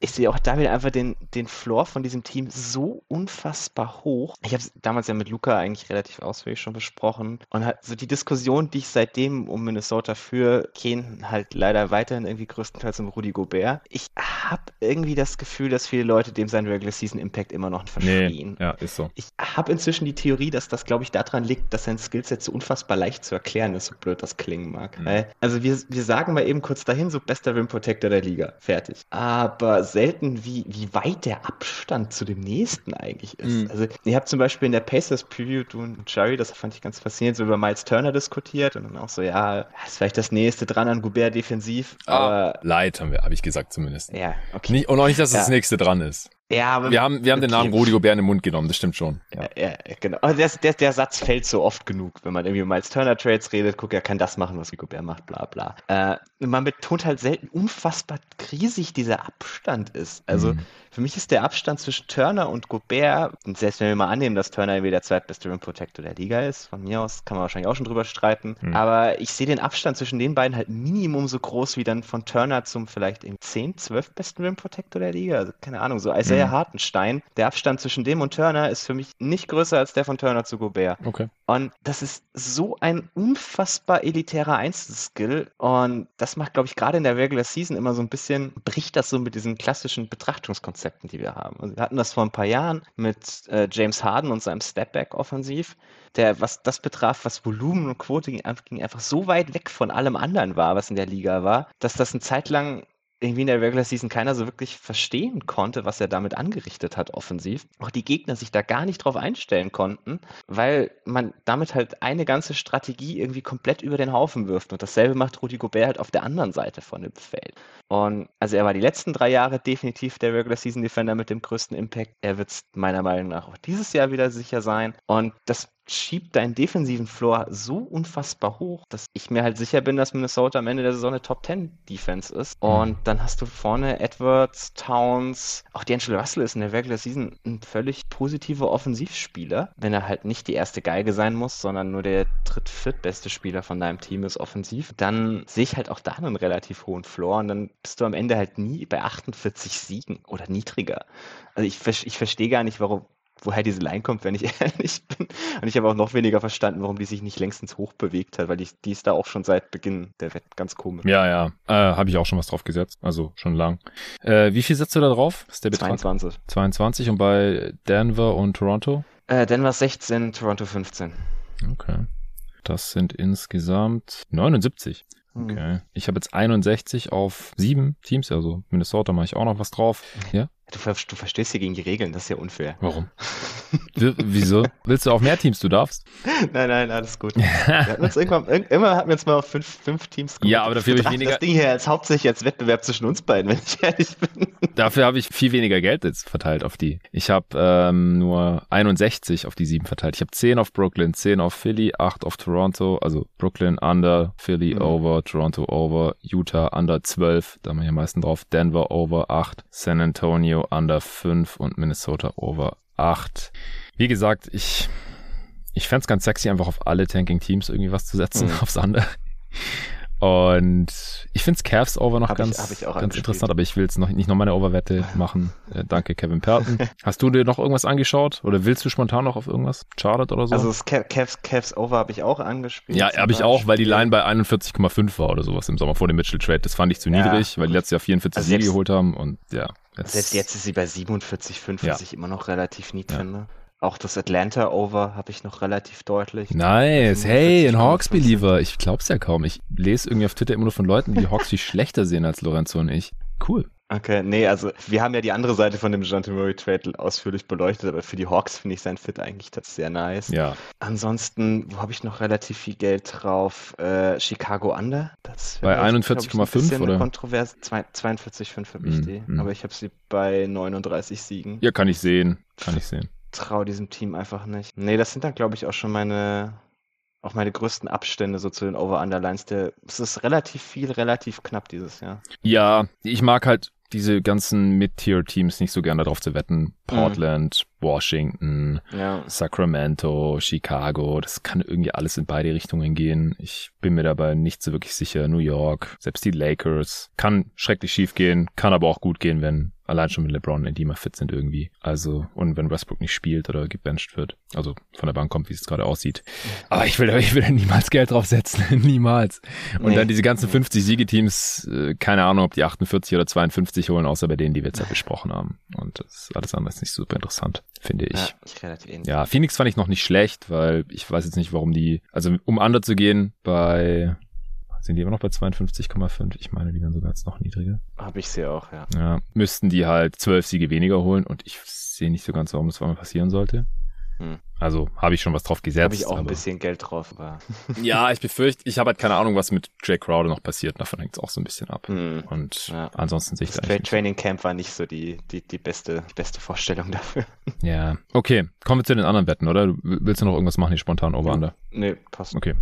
ich sehe auch da wieder einfach den, den Floor von diesem Team so unfassbar hoch. Ich habe es damals ja mit Luca eigentlich relativ ausführlich schon besprochen. Und halt so die Diskussion, die ich seitdem um Minnesota führe, gehen halt leider weiterhin irgendwie größtenteils um Rudy Gobert. Ich habe irgendwie das Gefühl, dass viele Leute dem seinen Regular Season Impact immer noch verstehen. Nee, ja, ist so. Ich habe inzwischen die Theorie, dass das, glaube ich, daran liegt, dass sein Skillset so unfassbar leicht zu erklären ist, so blöd das klingen mag. Mhm. Also wir, wir sagen mal eben kurz dahin, so bester Rim Protector der Liga. Fertig. Aber selten, wie, wie weit der Abstand zu dem nächsten eigentlich ist. Mhm. Also, ihr habt zum Beispiel in der Pacers Preview, du und Jerry, das fand ich ganz faszinierend, so über Miles Turner diskutiert und dann auch so, ja, ist vielleicht das nächste dran an Gobert defensiv. Ah, aber Leid, haben wir, habe ich gesagt zumindest. Ja, okay. Nicht, und auch nicht, dass ja. das nächste dran ist. Ja, aber wir haben, wir haben okay. den Namen Rudi Gobert in den Mund genommen, das stimmt schon. Ja, ja genau. Aber der, der, der Satz fällt so oft genug, wenn man irgendwie um Miles Turner Trades redet, guck, er kann das machen, was Gobert macht, bla bla. Äh, man betont halt selten unfassbar riesig dieser Abstand ist. Also mhm. für mich ist der Abstand zwischen Turner und Gobert, und selbst wenn wir mal annehmen, dass Turner irgendwie der zweitbeste Rim Protector der Liga ist, von mir aus kann man wahrscheinlich auch schon drüber streiten, mhm. aber ich sehe den Abstand zwischen den beiden halt Minimum so groß wie dann von Turner zum vielleicht im 10, 12 besten Rim Protector der Liga. Also keine Ahnung, so als Isaiah mhm. Hartenstein. Der Abstand zwischen dem und Turner ist für mich nicht größer als der von Turner zu Gobert. Okay. Und das ist so ein unfassbar elitärer Einzelskill. Und das macht, glaube ich, gerade in der Regular Season immer so ein bisschen, bricht das so mit diesen klassischen Betrachtungskonzepten, die wir haben. Also wir hatten das vor ein paar Jahren mit äh, James Harden und seinem Stepback-Offensiv der, was das betraf, was Volumen und Quote ging, ging, einfach so weit weg von allem anderen war, was in der Liga war, dass das eine Zeit lang irgendwie in der Regular Season keiner so wirklich verstehen konnte, was er damit angerichtet hat offensiv. Auch die Gegner sich da gar nicht drauf einstellen konnten, weil man damit halt eine ganze Strategie irgendwie komplett über den Haufen wirft. Und dasselbe macht Rudy Gobert halt auf der anderen Seite von dem Feld. Und also er war die letzten drei Jahre definitiv der Regular Season Defender mit dem größten Impact. Er wird es meiner Meinung nach auch dieses Jahr wieder sicher sein. Und das schiebt deinen defensiven Floor so unfassbar hoch, dass ich mir halt sicher bin, dass Minnesota am Ende der Saison eine Top 10 Defense ist. Mhm. Und dann hast du vorne Edwards, Towns, auch D'Angelo Russell ist in der Regular Season ein völlig positiver Offensivspieler, wenn er halt nicht die erste Geige sein muss, sondern nur der dritt, viertbeste Spieler von deinem Team ist offensiv. Dann sehe ich halt auch da einen relativ hohen Floor und dann bist du am Ende halt nie bei 48 Siegen oder niedriger. Also ich, ich verstehe gar nicht, warum, woher diese Line kommt, wenn ich ehrlich bin. Und ich habe auch noch weniger verstanden, warum die sich nicht längstens hoch bewegt hat, weil die, die ist da auch schon seit Beginn der Wett ganz komisch. Ja, ja, äh, habe ich auch schon was drauf gesetzt, also schon lang. Äh, wie viel setzt du da drauf? ist der Betrag? 22. 22 und bei Denver und Toronto? Äh, Denver 16, Toronto 15. Okay. Das sind insgesamt 79. Hm. Okay. Ich habe jetzt 61 auf sieben Teams, also Minnesota mache ich auch noch was drauf. Ja? Du, du verstehst hier gegen die Regeln, das ist ja unfair. Warum? Wieso? Willst du auch mehr Teams? Du darfst. Nein, nein, alles gut. hatten uns irgendwann, immer hatten wir uns mal auf fünf, fünf Teams gemacht. Ja, aber dafür habe ich weniger. Das Ding hier als hauptsächlich als Wettbewerb zwischen uns beiden, wenn ich ehrlich bin. Dafür habe ich viel weniger Geld jetzt verteilt auf die. Ich habe ähm, nur 61 auf die sieben verteilt. Ich habe 10 auf Brooklyn, 10 auf Philly, 8 auf Toronto, also Brooklyn under, Philly mhm. over, Toronto over, Utah under 12, da haben wir hier am meisten drauf, Denver over 8, San Antonio under 5 und Minnesota over 8. Wie gesagt, ich, ich fände ganz sexy, einfach auf alle Tanking-Teams irgendwie was zu setzen, mhm. aufs andere. Und ich finde Cavs Over noch hab ganz, ich, ich ganz interessant, aber ich will jetzt noch nicht noch meine Overwette machen. Äh, danke, Kevin Perton. Hast du dir noch irgendwas angeschaut oder willst du spontan noch auf irgendwas? Charlotte oder so? Also das Cavs, Cavs Over habe ich auch angespielt. Ja, habe ich auch, weil die Line bei 41,5 war oder sowas im Sommer vor dem Mitchell Trade. Das fand ich zu ja. niedrig, weil die letztes Jahr 44 also Siege geholt haben und ja. Jetzt, selbst jetzt ist sie bei 47,5, ja. was ich immer noch relativ nied ja. finde. Auch das Atlanta Over habe ich noch relativ deutlich. Nice. Hey, ein Hawks-Believer. Ich glaub's ja kaum. Ich lese irgendwie auf Twitter immer nur von Leuten, die Hawks viel schlechter sehen als Lorenzo und ich. Cool. Okay, nee, also wir haben ja die andere Seite von dem Jonathan Murray Trade ausführlich beleuchtet, aber für die Hawks finde ich sein Fit eigentlich das sehr nice. Ja. Ansonsten, wo habe ich noch relativ viel Geld drauf? Äh, Chicago Under. Das bei 41,5 oder? Kontrovers 42,5 habe ich mm, die, mm. aber ich habe sie bei 39 Siegen. Ja, kann ich sehen, kann ich sehen. Trau diesem Team einfach nicht. Nee, das sind dann glaube ich auch schon meine auch meine größten Abstände so zu den Over-Underlines. Es ist relativ viel, relativ knapp dieses Jahr. Ja, ich mag halt diese ganzen Mid-Tier-Teams nicht so gerne darauf zu wetten. Mhm. Portland, mhm. Washington, ja. Sacramento, Chicago, das kann irgendwie alles in beide Richtungen gehen. Ich bin mir dabei nicht so wirklich sicher. New York, selbst die Lakers, kann schrecklich schief gehen, kann aber auch gut gehen, wenn allein schon mit LeBron und mal fit sind irgendwie. Also, und wenn Westbrook nicht spielt oder gebencht wird, also von der Bank kommt, wie es gerade aussieht. Aber ich will, ich will niemals Geld draufsetzen. niemals. Und nee. dann diese ganzen 50 Siegeteams, äh, keine Ahnung, ob die 48 oder 52 holen, außer bei denen, die wir jetzt ja besprochen haben. Und das ist alles andere ist nicht super interessant finde ich. Ja, ich relativ ähnlich. Ja, Phoenix fand ich noch nicht schlecht, weil ich weiß jetzt nicht, warum die, also um under zu gehen, bei, sind die immer noch bei 52,5? Ich meine, die werden sogar jetzt noch niedriger. Habe ich sie auch, ja. Ja, müssten die halt zwölf Siege weniger holen und ich sehe nicht so ganz, warum das mal passieren sollte. Hm. Also habe ich schon was drauf gesetzt. Habe ich auch aber... ein bisschen Geld drauf. Aber... ja, ich befürchte, ich habe halt keine Ahnung, was mit Jay Crowder noch passiert. Davon hängt es auch so ein bisschen ab. Hm. Und ja. ansonsten sehe ich das Tra Training Camp war nicht so die, die, die, beste, beste Vorstellung dafür. ja, okay. Kommen wir zu den anderen Wetten, oder? Willst du noch irgendwas machen, die spontan Over-Under? Nee, passt. Okay.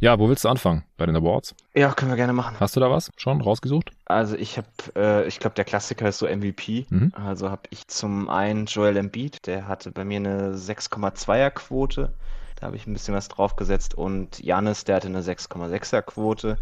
Ja, wo willst du anfangen? Bei den Awards? Ja, können wir gerne machen. Hast du da was schon rausgesucht? Also ich habe, äh, ich glaube, der Klassiker ist so MVP. Mhm. Also habe ich zum einen Joel Embiid, der hatte bei mir eine 6,2er Quote. Da habe ich ein bisschen was draufgesetzt. Und Janis, der hatte eine 6,6er Quote.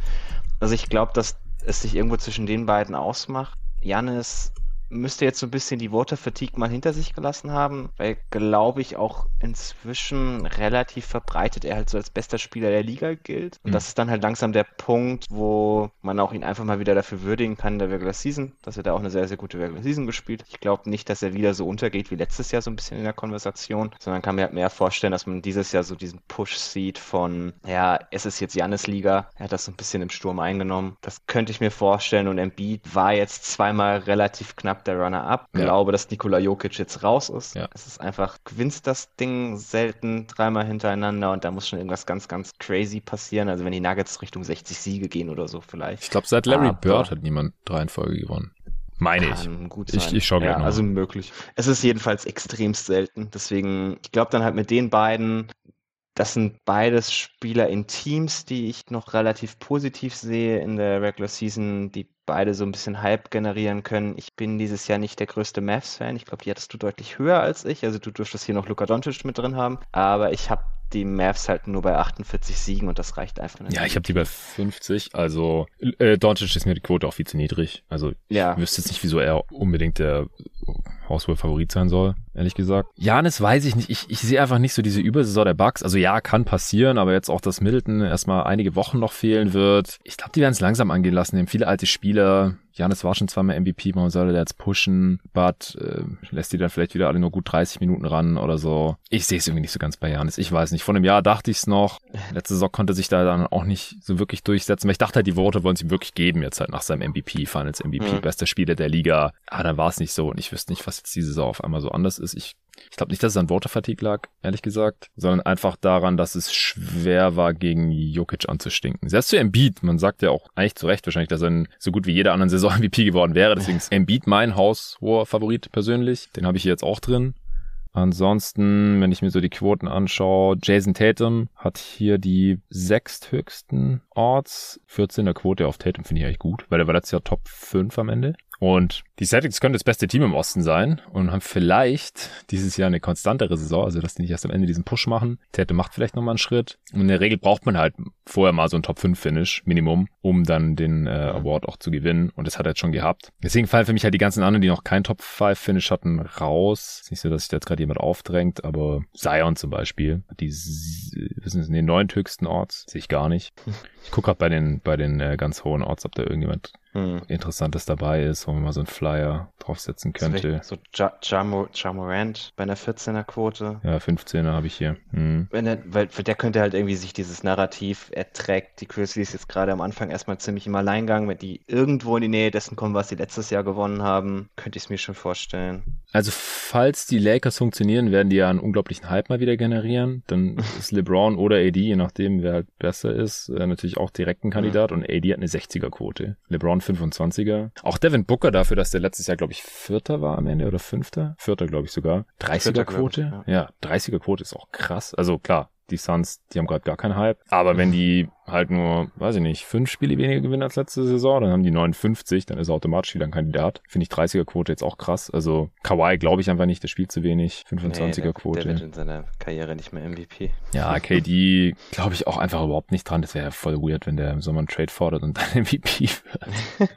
Also ich glaube, dass es sich irgendwo zwischen den beiden ausmacht. Janis müsste jetzt so ein bisschen die Water Fatigue mal hinter sich gelassen haben, weil, glaube ich, auch inzwischen relativ verbreitet er halt so als bester Spieler der Liga gilt. Und mhm. das ist dann halt langsam der Punkt, wo man auch ihn einfach mal wieder dafür würdigen kann, der Regular Season, dass er da auch eine sehr, sehr gute Regular Season gespielt. Ich glaube nicht, dass er wieder so untergeht wie letztes Jahr so ein bisschen in der Konversation, sondern kann mir halt mehr vorstellen, dass man dieses Jahr so diesen Push sieht von, ja, es ist jetzt Jannis Liga. Er hat das so ein bisschen im Sturm eingenommen. Das könnte ich mir vorstellen und Embiid war jetzt zweimal relativ knapp der Runner-up. Ja. Glaube, dass Nikola Jokic jetzt raus ist. Ja. Es ist einfach, gewinnst das Ding selten dreimal hintereinander und da muss schon irgendwas ganz, ganz crazy passieren. Also wenn die Nuggets Richtung 60 Siege gehen oder so vielleicht. Ich glaube, seit Larry Aber Bird hat niemand drei in Folge gewonnen. Meine ich. Ich, ich schaue ja, Also möglich. Es ist jedenfalls extremst selten. Deswegen, ich glaube dann halt mit den beiden das sind beides Spieler in Teams, die ich noch relativ positiv sehe in der Regular Season, die beide so ein bisschen Hype generieren können. Ich bin dieses Jahr nicht der größte Mavs-Fan. Ich glaube, die hattest du deutlich höher als ich. Also du dürftest hier noch Luka Doncic mit drin haben. Aber ich habe die Mavs halt nur bei 48 Siegen und das reicht einfach nicht. Ja, ich habe die bei 50. Also äh, Doncic ist mir die Quote auch viel zu niedrig. Also ja. ich wüsste jetzt nicht, wieso er unbedingt der Hauswohl-Favorit sein soll, ehrlich gesagt. Janis weiß ich nicht. Ich, ich sehe einfach nicht so diese Übersaison der Bugs. Also ja, kann passieren, aber jetzt auch, dass Middleton erstmal einige Wochen noch fehlen wird. Ich glaube, die werden es langsam angehen lassen. Die haben viele alte Spieler. Janis war schon zweimal MVP, warum soll er jetzt pushen? But äh, lässt die dann vielleicht wieder alle nur gut 30 Minuten ran oder so. Ich sehe es irgendwie nicht so ganz bei Janis. Ich weiß nicht. Vor einem Jahr dachte ich es noch. Letzte Saison konnte sich da dann auch nicht so wirklich durchsetzen, weil ich dachte halt, die Worte wollen es ihm wirklich geben, jetzt halt nach seinem MVP, Finals MVP, mhm. bester Spieler der Liga. Aber dann war es nicht so und ich wüsste nicht, was jetzt diese Saison auf einmal so anders ist. Ich ich glaube nicht, dass es an Waterfatigue lag, ehrlich gesagt, sondern einfach daran, dass es schwer war, gegen Jokic anzustinken. Selbst zu Embiid, man sagt ja auch eigentlich zu Recht wahrscheinlich, dass er ein, so gut wie jeder anderen Saison MVP geworden wäre. Deswegen ist Embiid mein haushoher Favorit persönlich. Den habe ich hier jetzt auch drin. Ansonsten, wenn ich mir so die Quoten anschaue, Jason Tatum hat hier die sechsthöchsten Orts. 14er Quote auf Tatum finde ich eigentlich gut, weil er war letztes Jahr Top 5 am Ende. Und die Celtics können das beste Team im Osten sein und haben vielleicht dieses Jahr eine konstantere Saison, also dass die nicht erst am Ende diesen Push machen. Tete macht vielleicht nochmal einen Schritt. Und in der Regel braucht man halt vorher mal so ein Top-5-Finish, Minimum, um dann den äh, Award auch zu gewinnen. Und das hat er jetzt schon gehabt. Deswegen fallen für mich halt die ganzen anderen, die noch kein Top-5-Finish hatten, raus. Ist nicht so, dass sich da jetzt gerade jemand aufdrängt, aber Zion zum Beispiel, die wissen Sie, den neunthöchsten Orts, sehe ich gar nicht. Ich gucke gerade bei den, bei den äh, ganz hohen Orts, ob da irgendjemand hm. Interessantes dabei ist, wo man mal so einen Flyer draufsetzen könnte. So Jamorant bei einer 14er Quote. Ja, 15er habe ich hier. Hm. Wenn er, weil der könnte halt irgendwie sich dieses Narrativ erträgt. Die Grizzlies jetzt gerade am Anfang erstmal ziemlich im Alleingang, wenn die irgendwo in die Nähe dessen kommen, was sie letztes Jahr gewonnen haben, könnte ich es mir schon vorstellen. Also falls die Lakers funktionieren, werden die ja einen unglaublichen Hype mal wieder generieren. Dann ist LeBron oder AD, je nachdem wer halt besser ist, äh, natürlich auch direkt ein Kandidat mhm. und AD hat eine 60er Quote. LeBron 25er. Auch Devin Booker dafür, dass der letztes Jahr, glaube ich, Vierter war am Ende oder Fünfter? Vierter, glaube ich sogar. 30er Quote? Ja. ja, 30er Quote ist auch krass. Also klar, die Suns, die haben gerade gar keinen Hype. Aber wenn die halt nur, weiß ich nicht, fünf Spiele weniger gewinnen als letzte Saison, dann haben die 59, dann ist er automatisch wieder ein Kandidat. Finde ich 30er-Quote jetzt auch krass. Also Kawhi glaube ich einfach nicht, der spielt zu wenig. 25er-Quote. Nee, der, wird in seiner Karriere nicht mehr MVP. Ja, KD glaube ich auch einfach überhaupt nicht dran. Das wäre ja voll weird, wenn der im Sommer einen Trade fordert und dann MVP wird.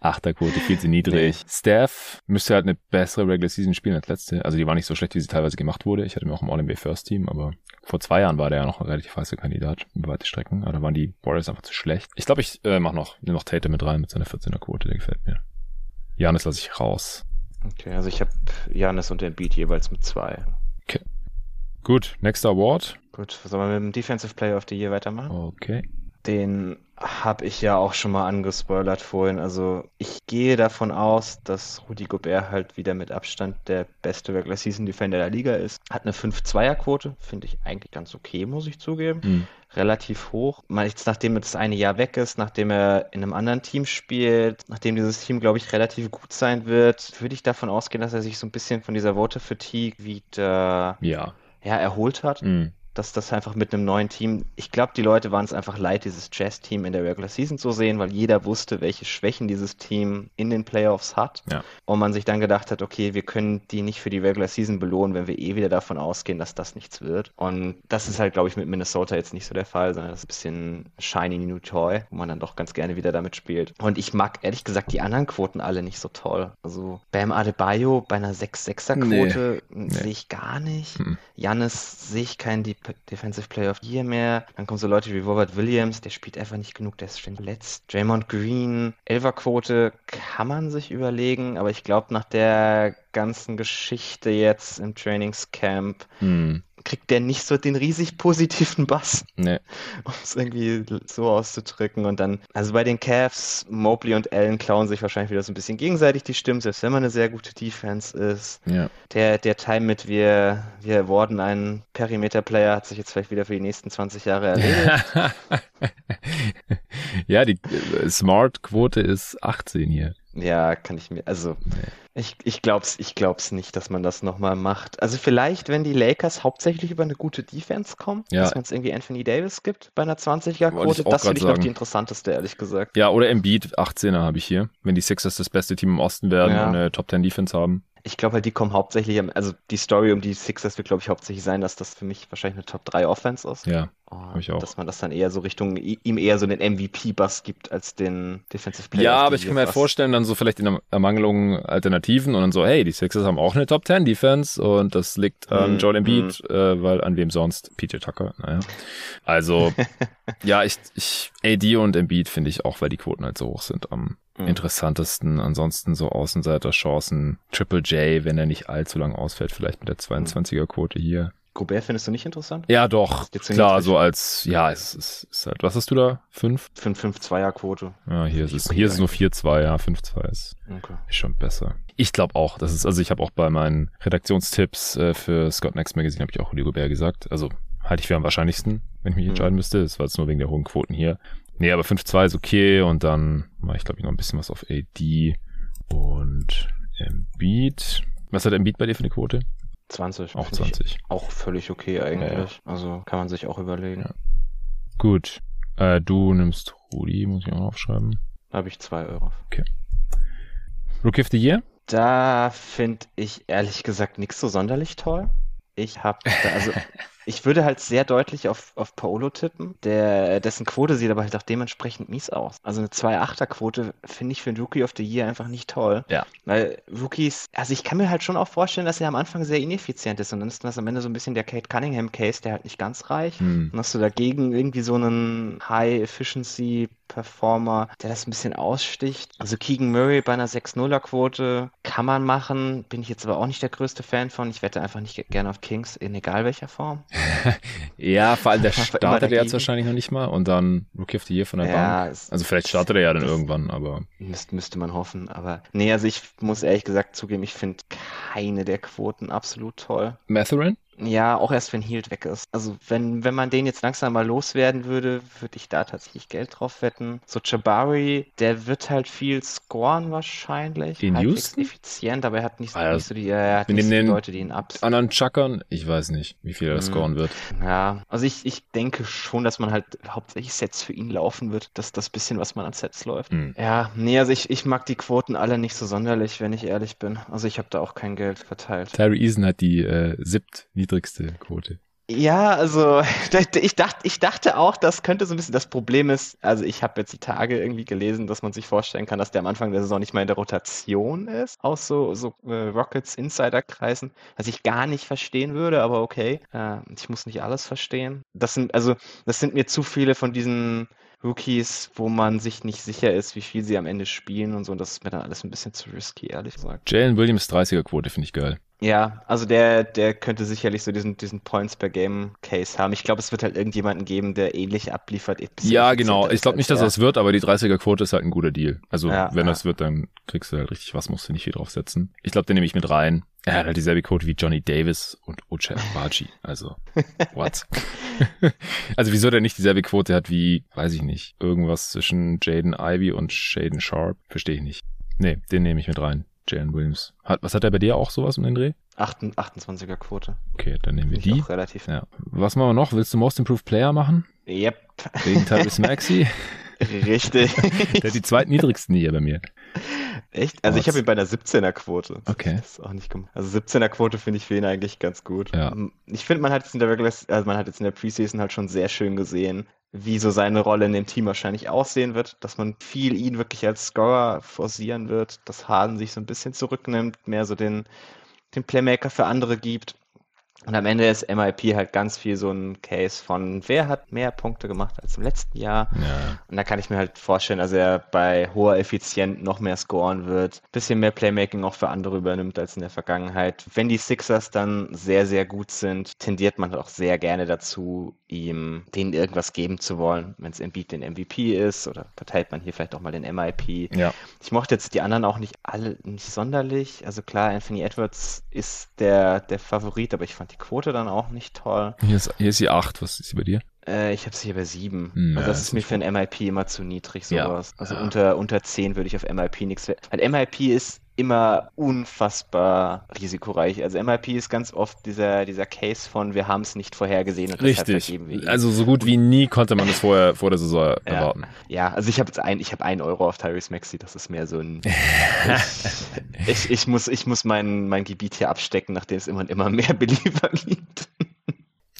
Achterquote, viel zu niedrig. Nee. Steph müsste halt eine bessere Regular Season spielen als letzte. Also die war nicht so schlecht, wie sie teilweise gemacht wurde. Ich hatte mir auch im All-NBA First Team, aber vor zwei Jahren war der ja noch ein relativ heißer Kandidat über weite Strecken. Aber da waren die Warriors einfach zu schlecht. Ich glaube, ich äh, mach noch, nehme noch Tate mit rein mit seiner 14er Quote, der gefällt mir. Janis lasse ich raus. Okay, also ich habe Janis und den Beat jeweils mit zwei. Okay. Gut, nächster Award. Gut, sollen wir mit dem Defensive Player of the Year weitermachen? Okay. Den habe ich ja auch schon mal angespoilert vorhin. Also ich gehe davon aus, dass Rudi Gobert halt wieder mit Abstand der beste Regular Season Defender der Liga ist. Hat eine 5-2er-Quote, finde ich eigentlich ganz okay, muss ich zugeben. Mhm. Relativ hoch. Mal jetzt, nachdem das eine Jahr weg ist, nachdem er in einem anderen Team spielt, nachdem dieses Team, glaube ich, relativ gut sein wird, würde ich davon ausgehen, dass er sich so ein bisschen von dieser Vote Fatigue wieder ja. Ja, erholt hat. Mhm dass das einfach mit einem neuen Team, ich glaube, die Leute waren es einfach leid, dieses Jazz-Team in der Regular Season zu sehen, weil jeder wusste, welche Schwächen dieses Team in den Playoffs hat. Ja. Und man sich dann gedacht hat, okay, wir können die nicht für die Regular Season belohnen, wenn wir eh wieder davon ausgehen, dass das nichts wird. Und das ist halt, glaube ich, mit Minnesota jetzt nicht so der Fall, sondern das ist ein bisschen shiny new toy, wo man dann doch ganz gerne wieder damit spielt. Und ich mag ehrlich gesagt die anderen Quoten alle nicht so toll. Also Bam Adebayo bei einer 6-6er-Quote Nee. sehe ich gar nicht. Hm. Jannis sehe ich keinen Deep Defensive Player of Year mehr. Dann kommen so Leute wie Robert Williams, der spielt einfach nicht genug, der ist ständig verletzt. Draymond Green, Elferquote kann man sich überlegen, aber ich glaube, nach der ganzen Geschichte jetzt im Trainingscamp Hm. Kriegt der nicht so den riesig positiven Bass, Nee. um es irgendwie so auszudrücken. Und dann, also bei den Cavs, Mobley und Allen klauen sich wahrscheinlich wieder so ein bisschen gegenseitig die Stimmen, selbst wenn man eine sehr gute Defense ist. Ja. Der, der Time mit wir, wir awarden einen Perimeter-Player hat sich jetzt vielleicht wieder für die nächsten 20 Jahre erledigt. ja, die äh, Smart-Quote ist 18 hier. Ja, kann ich mir, also ich, ich glaub's, ich glaub's nicht, dass man das nochmal macht. Also vielleicht, wenn die Lakers hauptsächlich über eine gute Defense kommen, Ja. dass man es irgendwie Anthony Davis gibt bei einer Wollte 20er-Quote, ich auch das finde ich noch sagen. die interessanteste, ehrlich gesagt. Ja, oder Embiid, 18er habe ich hier. Wenn die Sixers das beste Team im Osten werden Ja. und eine Top 10 Defense haben. Ich glaube halt, die kommen hauptsächlich, also die Story um die Sixers wird, glaube ich, hauptsächlich sein, dass das für mich wahrscheinlich eine Top 3 Offense ist. Ja, Und ich auch. Dass man das dann eher so Richtung, ihm eher so den MVP-Bass gibt als den Defensive Player. Ja, aber ich kann mir halt vorstellen, dann so vielleicht in der Ermangelung Alternativen und dann so, hey, die Sixers haben auch eine Top 10 Defense und das liegt an Mhm, Joel Embiid, äh, weil an wem sonst? PJ Tucker, naja. Also, ja, ich, ich, AD und Embiid finde ich auch, weil die Quoten halt so hoch sind, am Mhm. interessantesten. Ansonsten so Außenseiter-Chancen. Triple J, wenn er nicht allzu lang ausfällt, vielleicht mit der 22er-Quote hier. Gobert findest du nicht interessant? Ja, doch, klar, so als, ja, es ist, ist halt, was hast du da? Fünf? 5-5-2er-Quote. Ja, hier ist es, hier ist es nur 4-2, ja, 5-2 ist, Okay. ist schon besser. Ich glaube auch, das ist, also ich habe auch bei meinen Redaktionstipps äh, für Scott Next Magazine habe ich auch Rudy Gobert gesagt. Also halte ich für am wahrscheinlichsten, wenn ich mich Mhm. entscheiden müsste. Das war jetzt nur wegen der hohen Quoten hier. Nee, aber 5-2 ist okay und dann mache ich, glaube ich, noch ein bisschen was auf AD und Embiid. Was hat Embiid bei dir für eine Quote? 20. Auch finde ich 20. Auch völlig okay eigentlich. Ja. Also kann man sich auch überlegen. Ja. Gut. Äh, du nimmst Rudi, muss ich auch noch aufschreiben. Da habe ich 2 Euro. Rookie of the Year? Da finde ich ehrlich gesagt nichts so sonderlich toll. Ich habe, also ich würde halt sehr deutlich auf, auf Paolo tippen, der, dessen Quote sieht aber halt auch dementsprechend mies aus. Also eine 2-8er-Quote finde ich für einen Rookie of the Year einfach nicht toll. Ja. Weil Rookies, also ich kann mir halt schon auch vorstellen, dass er am Anfang sehr ineffizient ist und dann ist das am Ende so ein bisschen der Kate Cunningham-Case, der halt nicht ganz reicht. Hm. Dann hast du dagegen irgendwie so einen High-Efficiency-Performer, der das ein bisschen aussticht. Also Keegan Murray bei einer 6-0er-Quote kann man machen, bin ich jetzt aber auch nicht der größte Fan von. Ich wette einfach nicht ge- gerne auf Kings, in egal welcher Form. Ja, vor allem der startet er jetzt wahrscheinlich noch nicht mal und dann Rookie of the Year von der Ja, Bank. Also vielleicht startet er ja dann irgendwann, aber Müsste, müsste man hoffen, aber nee, also ich muss ehrlich gesagt zugeben, ich finde keine der Quoten absolut toll. Matherin? Ja, auch erst wenn Hield weg ist. Also wenn, wenn man den jetzt langsam mal loswerden würde, würde ich da tatsächlich Geld drauf wetten. So Jabari, der wird halt viel scoren wahrscheinlich. In Halbwegs Houston? effizient, aber er hat nicht, ja. nicht so die, er hat nicht so die den Leute, die ihn abs. Anderen Chuckern? Ich weiß nicht, wie viel er Mhm. scoren wird. Ja, also ich, ich denke schon, dass man halt hauptsächlich Sets für ihn laufen wird, dass das bisschen, was man an Sets läuft. Hm. Ja, nee, also ich, ich mag die Quoten alle nicht so sonderlich, wenn ich ehrlich bin. Also ich habe da auch kein Geld verteilt. Tyree Eason hat die äh, siebt niedrigste Quote. Ja, also ich dachte, ich dachte auch, das könnte so ein bisschen das Problem ist. Also ich habe jetzt die Tage irgendwie gelesen, dass man sich vorstellen kann, dass der am Anfang der Saison nicht mal in der Rotation ist, aus so, so äh, Rockets Insider-Kreisen, was ich gar nicht verstehen würde, aber okay. Äh, ich muss nicht alles verstehen. Das sind, also, das sind mir zu viele von diesen Rookies, wo man sich nicht sicher ist, wie viel sie am Ende spielen und so. Und das ist mir dann alles ein bisschen zu risky, ehrlich gesagt. Jalen Williams 30er Quote finde ich geil. Ja, also der, der könnte sicherlich so diesen, diesen Points per Game Case haben. Ich glaube, es wird halt irgendjemanden geben, der ähnlich abliefert. Ja, genau. Ich glaube nicht, dass das wird, aber die 30er Quote ist halt ein guter Deal. Also Ja, wenn ja. das wird, dann kriegst du halt richtig was, musst du nicht viel draufsetzen. Ich glaube, den nehme ich mit rein. Er hat halt dieselbe Quote wie Johnny Davis und Uche Abaji. Also, what? also wieso der nicht dieselbe Quote hat wie, weiß ich nicht, irgendwas zwischen Jaden Ivy und Shaden Sharp? Verstehe ich nicht. Nee, den nehme ich mit rein. Jalen Williams. Hat, was hat er bei dir auch sowas um den Dreh? 28er Quote. Okay, dann nehmen wir die. relativ. Ja. Was machen wir noch? Willst du Most Improved Player machen? Yep. Wegen Tyrese Maxi? Richtig. Der hat die zweitniedrigsten hier bei mir. Echt? Also ich habe ihn bei einer 17er Quote. Okay. Das ist auch nicht also 17er Quote finde ich für ihn eigentlich ganz gut. Ja. Ich finde, man hat jetzt in der Regular, also man hat jetzt in der Preseason halt schon sehr schön gesehen, wie so seine Rolle in dem Team wahrscheinlich aussehen wird, dass man viel ihn wirklich als Scorer forcieren wird, dass Harden sich so ein bisschen zurücknimmt, mehr so den, den Playmaker für andere gibt. Und am Ende ist MIP halt ganz viel so ein Case von, wer hat mehr Punkte gemacht als im letzten Jahr. Ja. Und da kann ich mir halt vorstellen, dass er bei hoher Effizienz noch mehr scoren wird, bisschen mehr Playmaking auch für andere übernimmt als in der Vergangenheit. Wenn die Sixers dann sehr, sehr gut sind, tendiert man auch sehr gerne dazu, ihm denen irgendwas geben zu wollen. Wenn es Embiid den MVP ist oder verteilt man hier vielleicht auch mal den MIP. Ja. Ich mochte jetzt die anderen auch nicht alle, nicht sonderlich. Also klar, Anthony Edwards ist der, der Favorit, aber ich fand die Quote dann auch nicht toll. Hier ist, hier ist sie 8, was ist sie bei dir? Äh, ich habe sie hier bei 7. Hm, also das ist mir für ein MIP immer zu niedrig, sowas. Ja. Also ja. unter, unter 10 würde ich auf MIP nichts. Weil MIP ist immer unfassbar risikoreich. Also MIP ist ganz oft dieser, dieser Case von wir haben es nicht vorhergesehen und Richtig. Also so gut wie nie konnte man es vorher vor der Saison ja. erwarten. Ja, also ich habe jetzt ein, ich habe ein Euro auf Tyrese Maxi, das ist mehr so ein ich, ich, ich, muss, ich muss mein, mein Gebiet hier abstecken, nachdem es immer und immer mehr Belieber gibt.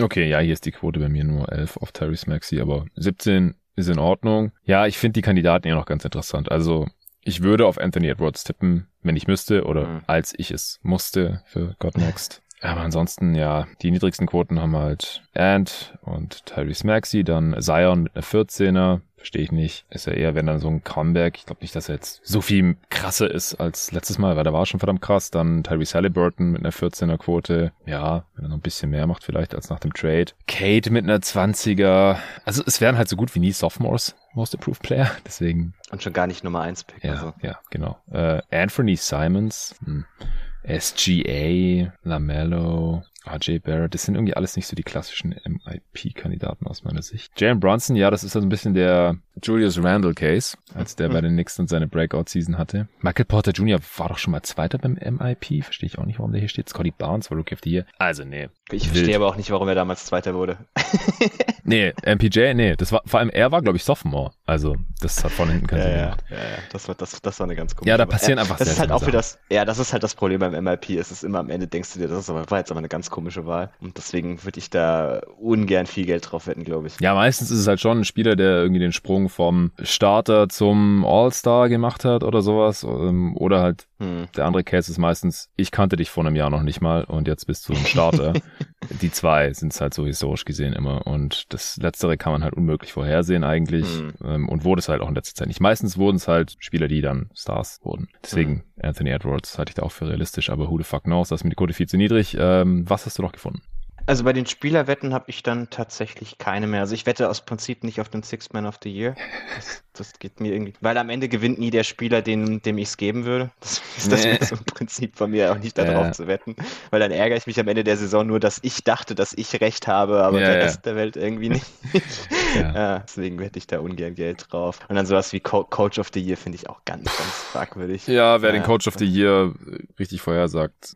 Okay, ja, hier ist die Quote bei mir nur 11 auf Tyrese Maxi, aber 17 ist in Ordnung. Ja, ich finde die Kandidaten ja noch ganz interessant. Also ich würde auf Anthony Edwards tippen, wenn ich müsste oder mhm. als ich es musste für God Next. Aber ansonsten, ja, die niedrigsten Quoten haben halt Ant und Tyrese Maxey, dann Zion mit einer 14er, verstehe ich nicht. Ist ja eher, wenn dann so ein Comeback, ich glaube nicht, dass er jetzt so viel krasser ist als letztes Mal, weil der war schon verdammt krass. Dann Tyrese Halliburton mit einer 14er Quote, ja, wenn er noch ein bisschen mehr macht vielleicht als nach dem Trade. Kate mit einer 20er, also es wären halt so gut wie nie Sophomores. Most Approved Player, deswegen. Und schon gar nicht Nummer 1 Pick. Ja, also. ja, genau. Äh, Anthony Simons, hm. SGA, LaMelo, RJ Barrett, das sind irgendwie alles nicht so die klassischen MIP-Kandidaten aus meiner Sicht. Jalen Brunson, ja, das ist also ein bisschen der Julius Randle Case, als der bei den Knicks dann seine Breakout-Season hatte. Michael Porter Jr. war doch schon mal Zweiter beim MIP, verstehe ich auch nicht, warum der hier steht. Scotty Barnes war Rookie of the Year. Also, nee. Ich verstehe Wild. aber auch nicht, warum er damals Zweiter wurde. nee, MPJ, nee, das war, vor allem er war, glaube ich, Sophomore. Also, das hat von hinten keinen ja, Sinn ja, gemacht. Ja, ja, das war, das, das war eine ganz komische Ja, da passieren ja, einfach Das ist halt auch wieder das, ja, das ist halt das Problem beim MIP. Es ist immer am Ende denkst du dir, das ist aber, war jetzt aber eine ganz komische Wahl. Und deswegen würde ich da ungern viel Geld drauf wetten, glaube ich. Ja, meistens ist es halt schon ein Spieler, der irgendwie den Sprung vom Starter zum All-Star gemacht hat oder sowas. Ähm, oder halt hm. der andere Case ist meistens, ich kannte dich vor einem Jahr noch nicht mal und jetzt bist du ein Starter. Die zwei sind es halt so historisch gesehen immer. Und das Letztere kann man halt unmöglich vorhersehen eigentlich. Hm. Und wurde es halt auch in letzter Zeit nicht. Meistens wurden es halt Spieler, die dann Stars wurden. Deswegen hm. Anthony Edwards halte ich da auch für realistisch, aber who the fuck knows, das ist mir die Quote viel zu niedrig. Ähm, was hast du noch gefunden? Also bei den Spielerwetten habe ich dann tatsächlich keine mehr. Also ich wette aus Prinzip nicht auf den Sixth Man of the Year. Das, das geht mir irgendwie. Weil am Ende gewinnt nie der Spieler, dem, dem ich es geben würde. Das ist das nee. so im Prinzip von mir auch nicht darauf ja. zu wetten. Weil dann ärgere ich mich am Ende der Saison nur, dass ich dachte, dass ich recht habe, aber ja, der ja. Rest der Welt irgendwie nicht. ja. deswegen wette ich da ungern Geld drauf. Und dann sowas wie Co Coach of the Year finde ich auch ganz, ganz fragwürdig. Ja, wer den Coach of the Year richtig vorhersagt,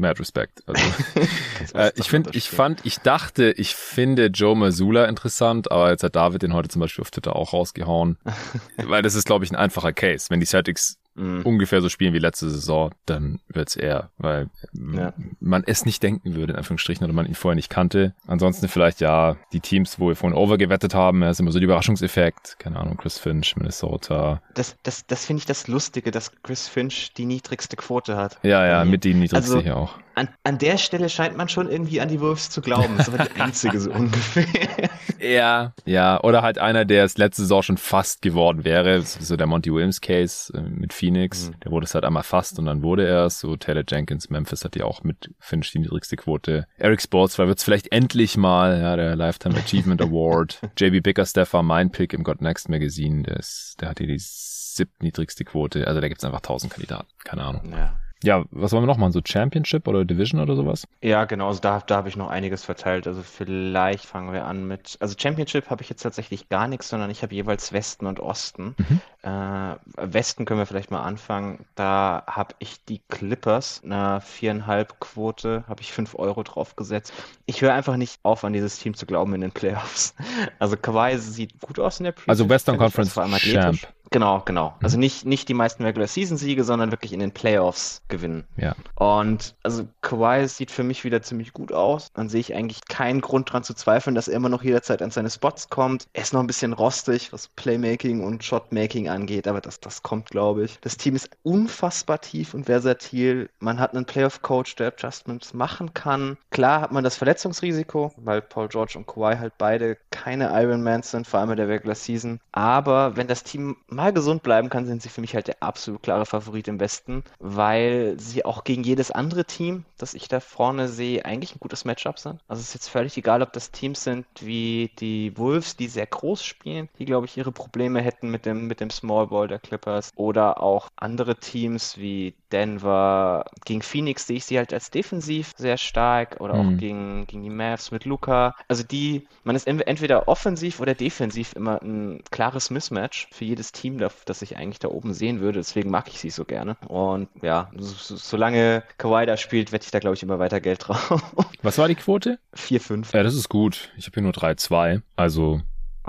mad respect. Also, äh, ich finde, ich fand, ich dachte, ich finde Joe Mazzulla interessant, aber jetzt hat David den heute zum Beispiel auf Twitter auch rausgehauen. weil das ist, glaube ich, ein einfacher Case. Wenn die Celtics mhm. ungefähr so spielen wie letzte Saison, dann wird's eher, weil ja. man es nicht denken würde, in Anführungsstrichen, oder man ihn vorher nicht kannte. Ansonsten vielleicht ja die Teams, wo wir vorhin overgewettet haben, ja, ist immer so der Überraschungseffekt. Keine Ahnung, Chris Finch, Minnesota. Das, das, das finde ich das Lustige, dass Chris Finch die niedrigste Quote hat. Ja, ja, mit die niedrigste also, hier auch. An, an der Stelle scheint man schon irgendwie an die Wolves zu glauben. Das ist aber die einzige so ungefähr. Ja, ja. Oder halt einer, der es letzte Saison schon fast geworden wäre. So der Monty Williams Case äh, mit Phoenix. Mhm. Der wurde es halt einmal fast und dann wurde er es. So Taylor Jenkins, Memphis hat ja auch mit Finch die niedrigste Quote. Eric Sportsfly wird es vielleicht endlich mal, ja, der Lifetime Achievement Award. JB Bickerstaff war mein Pick im God Next Magazine. Der, ist, der hat hier die siebtniedrigste Quote. Also da gibt's einfach tausend Kandidaten. Keine Ahnung. Ja. Ja, was wollen wir noch machen? So Championship oder Division oder sowas? Ja, genau. Also da, da habe ich noch einiges verteilt. Also vielleicht fangen wir an mit. Also Championship habe ich jetzt tatsächlich gar nichts, sondern ich habe jeweils Westen und Osten. Mhm. Äh, Westen können wir vielleicht mal anfangen. Da habe ich die Clippers, eine viereinhalb Quote, habe ich fünf Euro drauf gesetzt. Ich höre einfach nicht auf, an dieses Team zu glauben in den Playoffs. Also Kawhi sieht gut aus in der Preseason. Also Western Conference Champ. Genau, genau. Also mhm. nicht, nicht die meisten Regular Season Siege, sondern wirklich in den Playoffs gewinnen. Ja. Und also Kawhi sieht für mich wieder ziemlich gut aus. Dann sehe ich eigentlich keinen Grund dran zu zweifeln, dass er immer noch jederzeit an seine Spots kommt. Er ist noch ein bisschen rostig, was Playmaking und Shotmaking angeht, aber das, das kommt, glaube ich. Das Team ist unfassbar tief und versatil. Man hat einen Playoff-Coach, der Adjustments machen kann. Klar hat man das Verletzungsrisiko, weil Paul George und Kawhi halt beide keine Ironmans sind, vor allem in der Regular Season. Aber wenn das Team mal gesund bleiben kann, sind sie für mich halt der absolut klare Favorit im Westen, weil sie auch gegen jedes andere Team, das ich da vorne sehe, eigentlich ein gutes Matchup sind. Also es ist jetzt völlig egal, ob das Teams sind wie die Wolves, die sehr groß spielen, die glaube ich ihre Probleme hätten mit dem, mit dem Small Ball der Clippers oder auch andere Teams wie Denver. Gegen Phoenix sehe ich sie halt als defensiv sehr stark oder mhm. auch gegen, gegen die Mavs mit Luca. Also die, man ist entweder offensiv oder defensiv immer ein klares Mismatch für jedes Team, das ich eigentlich da oben sehen würde. Deswegen mag ich sie so gerne. Und ja, so, solange Kawhi da spielt, wette ich da glaube ich immer weiter Geld drauf. Was war die Quote? 4-5. Ja, das ist gut. Ich habe hier nur 3-2. Also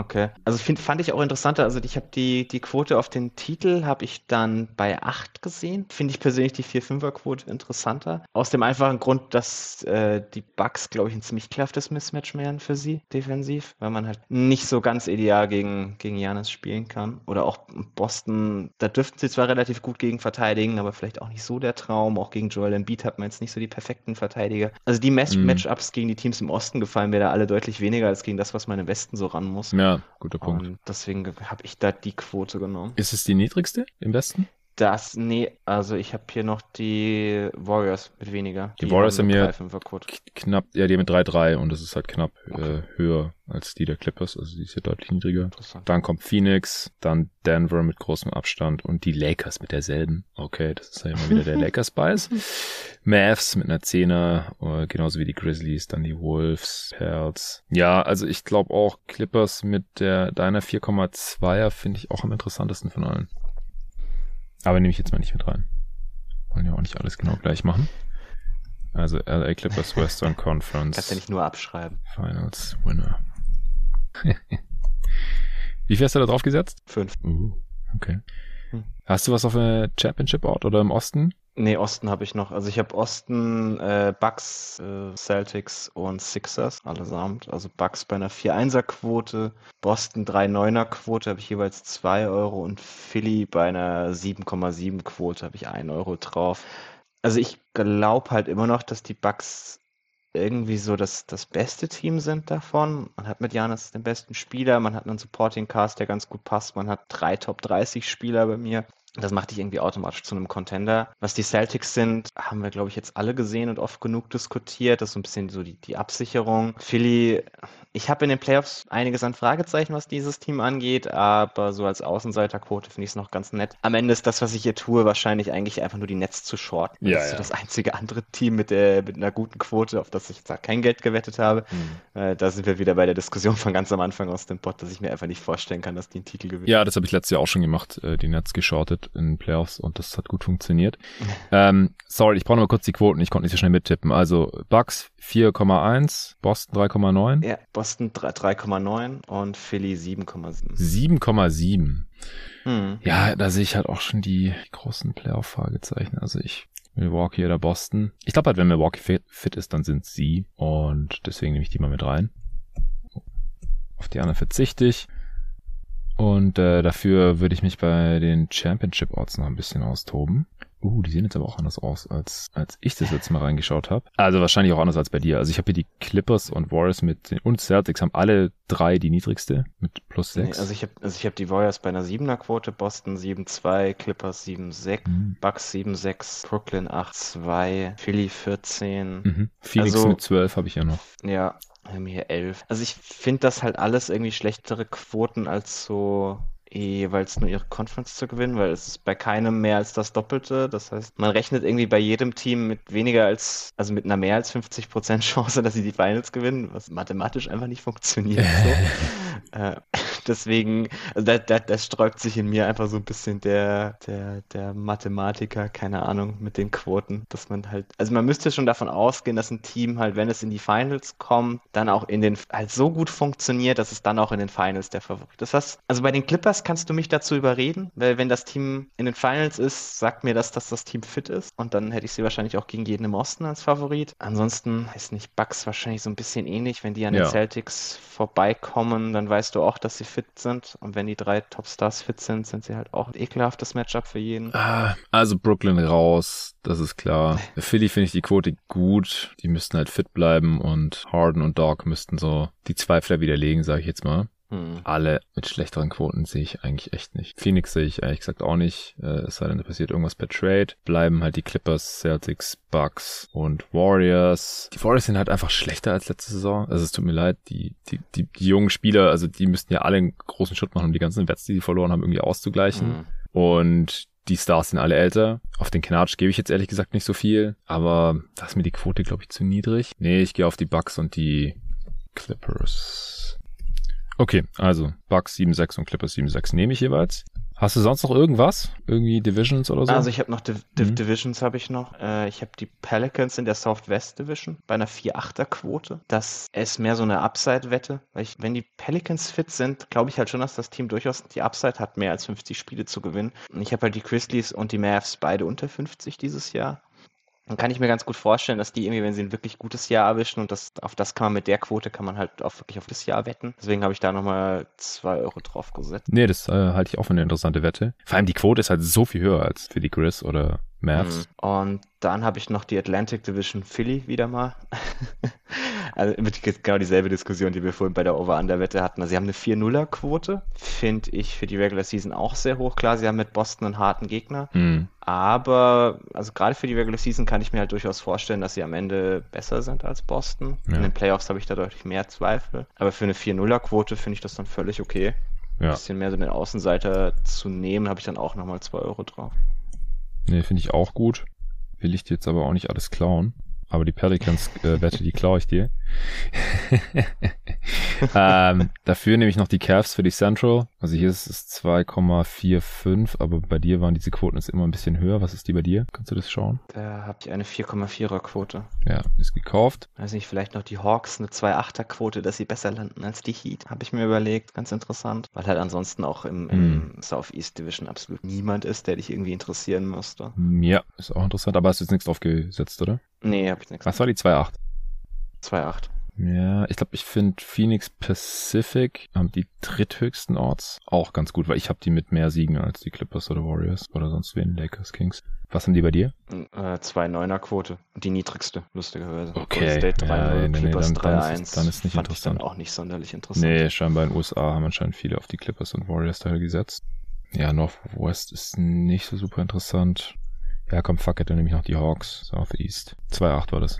Okay. Also find, fand ich auch interessanter. Also ich habe die, die Quote auf den Titel habe ich dann bei 8 gesehen. Finde ich persönlich die 4-5er-Quote interessanter. Aus dem einfachen Grund, dass äh, die Bugs, glaube ich, ein ziemlich klafftes Mismatch wären für sie defensiv, weil man halt nicht so ganz ideal gegen, gegen Janis spielen kann. Oder auch Boston, da dürften sie zwar relativ gut gegen verteidigen, aber vielleicht auch nicht so der Traum. Auch gegen Joel Embiid hat man jetzt nicht so die perfekten Verteidiger. Also die Match mhm. Matchups gegen die Teams im Osten gefallen mir da alle deutlich weniger als gegen das, was man im Westen so ran muss. Ja, guter Punkt. Und deswegen habe ich da die Quote genommen. Ist es die niedrigste im Westen? Das, nee, also ich habe hier noch die Warriors mit weniger. Die, die Warriors haben mir knapp, ja, die haben mit 3-3 und das ist halt knapp okay. äh, höher als die der Clippers, also die ist hier deutlich niedriger. Dann kommt Phoenix, dann Denver mit großem Abstand und die Lakers mit derselben. Okay, das ist ja immer wieder der Lakers-Bias. Mavs mit einer 10er, äh, genauso wie die Grizzlies, dann die Wolves, Pels. Ja, also ich glaube auch Clippers mit der deiner 4,2er finde ich auch am interessantesten von allen. Aber nehme ich jetzt mal nicht mit rein. Wollen ja auch nicht alles genau gleich machen. Also LA Clippers Western Conference. Kannst ja nicht nur abschreiben. Finals Winner. Wie viel hast du da drauf gesetzt? Fünf. Uh, okay. Hm. Hast du was auf der Championship-Ort oder im Osten? Nee, Osten habe ich noch. Also ich habe Osten, äh, Bucks, äh, Celtics und Sixers allesamt. Also Bucks bei einer 4-1er-Quote, Boston 3-9er-Quote habe ich jeweils 2 Euro und Philly bei einer 7,7-Quote habe ich 1 Euro drauf. Also ich glaube halt immer noch, dass die Bucks irgendwie so das, das beste Team sind davon. Man hat mit Janis den besten Spieler, man hat einen Supporting Cast, der ganz gut passt, man hat drei Top 30 Spieler bei mir. Das macht dich irgendwie automatisch zu einem Contender. Was die Celtics sind, haben wir, glaube ich, jetzt alle gesehen und oft genug diskutiert. Das ist so ein bisschen so die, die Absicherung. Philly, ich habe in den Playoffs einiges an Fragezeichen, was dieses Team angeht, aber so als Außenseiterquote finde ich es noch ganz nett. Am Ende ist das, was ich hier tue, wahrscheinlich eigentlich einfach nur die Netz zu short. Ja, das ist ja. das einzige andere Team mit, der, mit einer guten Quote, auf das ich jetzt kein Geld gewettet habe. Mhm. Äh, da sind wir wieder bei der Diskussion von ganz am Anfang aus dem Pod, dass ich mir einfach nicht vorstellen kann, dass die einen Titel gewinnen. Ja, das habe ich letztes Jahr auch schon gemacht, äh, die Netz geschortet in Playoffs und das hat gut funktioniert. ähm, sorry, ich brauche noch mal kurz die Quoten, ich konnte nicht so schnell mittippen. Also Bucks 4,1, Boston 3,9. Ja, Boston 3,9 und Philly 7,7. 7,7. Hm. Ja, da sehe ich halt auch schon die großen Playoff-Fragezeichen. Also ich Milwaukee oder Boston. Ich glaube halt, wenn Milwaukee fit, fit ist, dann sind sie. Und deswegen nehme ich die mal mit rein. Auf die anderen verzichte ich. Und äh, dafür würde ich mich bei den Championship Odds noch ein bisschen austoben. Uh, die sehen jetzt aber auch anders aus, als, als ich das jetzt mal reingeschaut habe. Also wahrscheinlich auch anders als bei dir. Also ich habe hier die Clippers und Warriors mit den und Celtics haben alle drei die niedrigste mit plus 6. Nee, also ich habe also ich hab die Warriors bei einer 7er Quote, Boston 7-2, Clippers 7-6, mhm. Bucks 7-6, Brooklyn 8-2, Philly 14. Mhm. Phoenix also, mit 12 habe ich ja noch. Ja, haben hier 11. Also ich finde das halt alles irgendwie schlechtere Quoten als so jeweils nur ihre Conference zu gewinnen, weil es ist bei keinem mehr als das Doppelte. Das heißt, man rechnet irgendwie bei jedem Team mit weniger als, also mit einer mehr als 50% Chance, dass sie die Finals gewinnen, was mathematisch einfach nicht funktioniert. So. äh, deswegen, also da, da, das sträubt sich in mir einfach so ein bisschen der, der, der Mathematiker, keine Ahnung, mit den Quoten, dass man halt, also man müsste schon davon ausgehen, dass ein Team halt, wenn es in die Finals kommt, dann auch in den, halt so gut funktioniert, dass es dann auch in den Finals der Favorit ist. Das, also bei den Clippers kannst du mich dazu überreden, weil wenn das Team in den Finals ist, sagt mir das, dass das Team fit ist und dann hätte ich sie wahrscheinlich auch gegen jeden im Osten als Favorit. Ansonsten ist nicht Bucks wahrscheinlich so ein bisschen ähnlich, wenn die an ja. den Celtics vorbeikommen, dann weißt du auch, dass sie fit sind und wenn die drei Topstars fit sind, sind sie halt auch ein ekelhaftes Matchup für jeden. Ah, also Brooklyn raus, das ist klar. Philly finde ich die Quote gut, die müssten halt fit bleiben und Harden und Dog müssten so die Zweifler widerlegen, sage ich jetzt mal. Hm. Alle mit schlechteren Quoten sehe ich eigentlich echt nicht. Phoenix sehe ich ehrlich gesagt auch nicht. Äh, es sei denn, da passiert irgendwas per Trade. Bleiben halt die Clippers, Celtics, Bucks und Warriors. Die Warriors sind halt einfach schlechter als letzte Saison. Also es tut mir leid, die, die, die, die jungen Spieler, also die müssten ja alle einen großen Schritt machen, um die ganzen Wets, die sie verloren haben, irgendwie auszugleichen. Hm. Und die Stars sind alle älter. Auf den Knatsch gebe ich jetzt ehrlich gesagt nicht so viel, aber da ist mir die Quote, glaube ich, zu niedrig. Nee, ich gehe auf die Bucks und die Clippers. Okay, also Bucks 7-6 und Clippers 7-6 nehme ich jeweils. Hast du sonst noch irgendwas? Irgendwie Divisions oder so? Also ich habe noch Div Div mhm. Divisions habe ich noch. Äh, ich habe die Pelicans in der Southwest Division bei einer 4-8er Quote. Das ist mehr so eine Upside-Wette, weil ich, wenn die Pelicans fit sind, glaube ich halt schon, dass das Team durchaus die Upside hat, mehr als 50 Spiele zu gewinnen. Und ich habe halt die Grizzlies und die Mavs beide unter 50 dieses Jahr dann kann ich mir ganz gut vorstellen, dass die irgendwie, wenn sie ein wirklich gutes Jahr erwischen und das, auf das kann man mit der Quote, kann man halt auch wirklich auf das Jahr wetten. Deswegen habe ich da nochmal zwei Euro drauf gesetzt. Nee, das äh, halte ich auch für eine interessante Wette. Vor allem die Quote ist halt so viel höher als für die Grizz oder Mavs. Mhm. Und dann habe ich noch die Atlantic Division Philly wieder mal. also genau dieselbe Diskussion, die wir vorhin bei der Over-Under-Wette hatten. Also sie haben eine 4-0er-Quote, finde ich für die Regular Season auch sehr hoch. Klar, sie haben mit Boston einen harten Gegner. Mhm. Aber, also gerade für die Regular Season kann ich mir halt durchaus vorstellen, dass sie am Ende besser sind als Boston. Ja. In den Playoffs habe ich da deutlich mehr Zweifel. Aber für eine 4-0er-Quote finde ich das dann völlig okay. Ja. Ein bisschen mehr so den Außenseiter zu nehmen, habe ich dann auch nochmal 2 Euro drauf. Nee, finde ich auch gut. Will ich dir jetzt aber auch nicht alles klauen. Aber die Pelicans-Wette, äh, die klaue ich dir. ähm, dafür nehme ich noch die Cavs für die Central. Also hier ist es 2,45, aber bei dir waren diese Quoten jetzt immer ein bisschen höher. Was ist die bei dir? Kannst du das schauen? Da habe ich eine 4,4er Quote. Ja, ist gekauft. Weiß nicht, vielleicht noch die Hawks eine 2,8er Quote, dass sie besser landen als die Heat. Habe ich mir überlegt. Ganz interessant. Weil halt ansonsten auch im, im mm. Southeast Division absolut niemand ist, der dich irgendwie interessieren müsste. Ja, ist auch interessant. Aber hast du jetzt nichts aufgesetzt, oder? Nee, hab ich nichts. Was war die 2.8? 2.8. Ja, ich glaube, ich finde Phoenix Pacific haben die dritthöchsten Orts auch ganz gut, weil ich habe die mit mehr Siegen als die Clippers oder Warriors oder sonst wen, Lakers, Kings. Was haben die bei dir? Äh, 2,9er Quote. Die niedrigste, lustigerweise. Okay. State 3 ja, nee, Clippers nee, dann, 3 dann, ist, dann ist nicht Fand interessant. Ich dann auch nicht sonderlich interessant. Nee, scheinbar in den USA haben anscheinend viele auf die Clippers und Warriors Teil gesetzt. Ja, Northwest ist nicht so super interessant. Ja, komm, fuck it, dann nehme ich noch die Hawks. Southeast. 2,8 war das.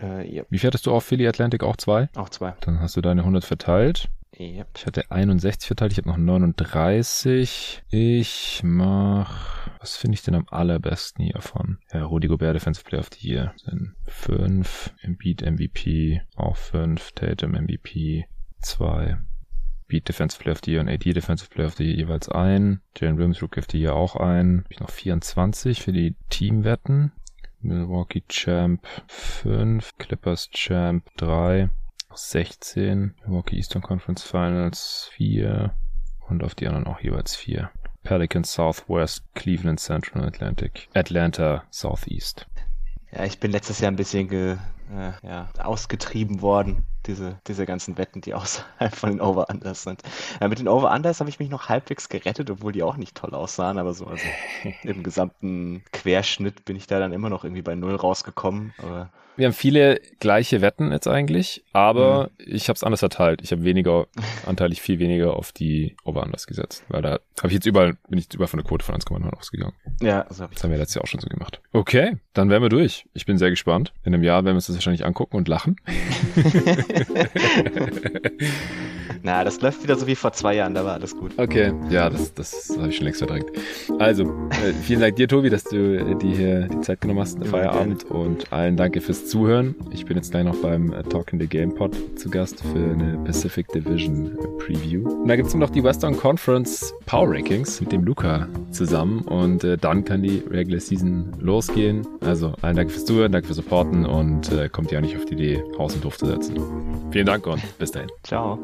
Äh, yep. Wie viel hattest du auf Philly Atlantic? Auch zwei? Auch zwei. Dann hast du deine 100 verteilt. Yep. Ich hatte 61 verteilt, ich habe noch 39. Ich mach... Was finde ich denn am allerbesten hiervon? Ja, Rudy Gobert Defensive Player of the Year sind 5. Embiid MVP auch 5. Tatum MVP 2. Beat Defensive Player of the Year und AD Defensive Player of the Year jeweils ein. Jalen Williams Rookie of the Year auch ein. Hab ich noch 24 für die Teamwetten. Milwaukee Champ 5, Clippers Champ 3, 16, Milwaukee Eastern Conference Finals 4 und auf die anderen auch jeweils 4. Pelicans Southwest, Cleveland Central Atlantic, Atlanta Southeast. Ja, ich bin letztes Jahr ein bisschen ge, äh, ja, ausgetrieben worden diese, diese ganzen Wetten, die außerhalb von den Over-Unders sind. Ja, mit den Over-Unders habe ich mich noch halbwegs gerettet, obwohl die auch nicht toll aussahen, aber so also im gesamten Querschnitt bin ich da dann immer noch irgendwie bei Null rausgekommen. Aber wir haben viele gleiche Wetten jetzt eigentlich, aber mhm. ich habe es anders verteilt. Ich habe weniger, anteilig viel weniger auf die Over-Unders gesetzt, weil da habe ich jetzt überall, bin ich überall von der Quote von 1,9 ausgegangen. Ja, das, hab ich das haben wir letztes Jahr auch schon so gemacht. Okay, dann wären wir durch. Ich bin sehr gespannt. In einem Jahr werden wir uns das wahrscheinlich angucken und lachen. Na, das läuft wieder so wie vor zwei Jahren, da war alles gut. Okay, ja, das, das habe ich schon längst verdrängt. Also, äh, vielen Dank dir, Tobi, dass du äh, dir hier die Zeit genommen hast, Feierabend. Gerne. Und allen danke fürs Zuhören. Ich bin jetzt gleich noch beim äh, Talking the Game Pod zu Gast für eine Pacific Division äh, Preview. Und da gibt es noch die Western Conference Power Rankings mit dem Luca zusammen. Und äh, dann kann die Regular Season losgehen. Also, allen Dank fürs Zuhören, danke fürs Supporten und äh, kommt ja nicht auf die Idee, Haus und Hof zu setzen. Vielen Dank und bis dahin. Ciao.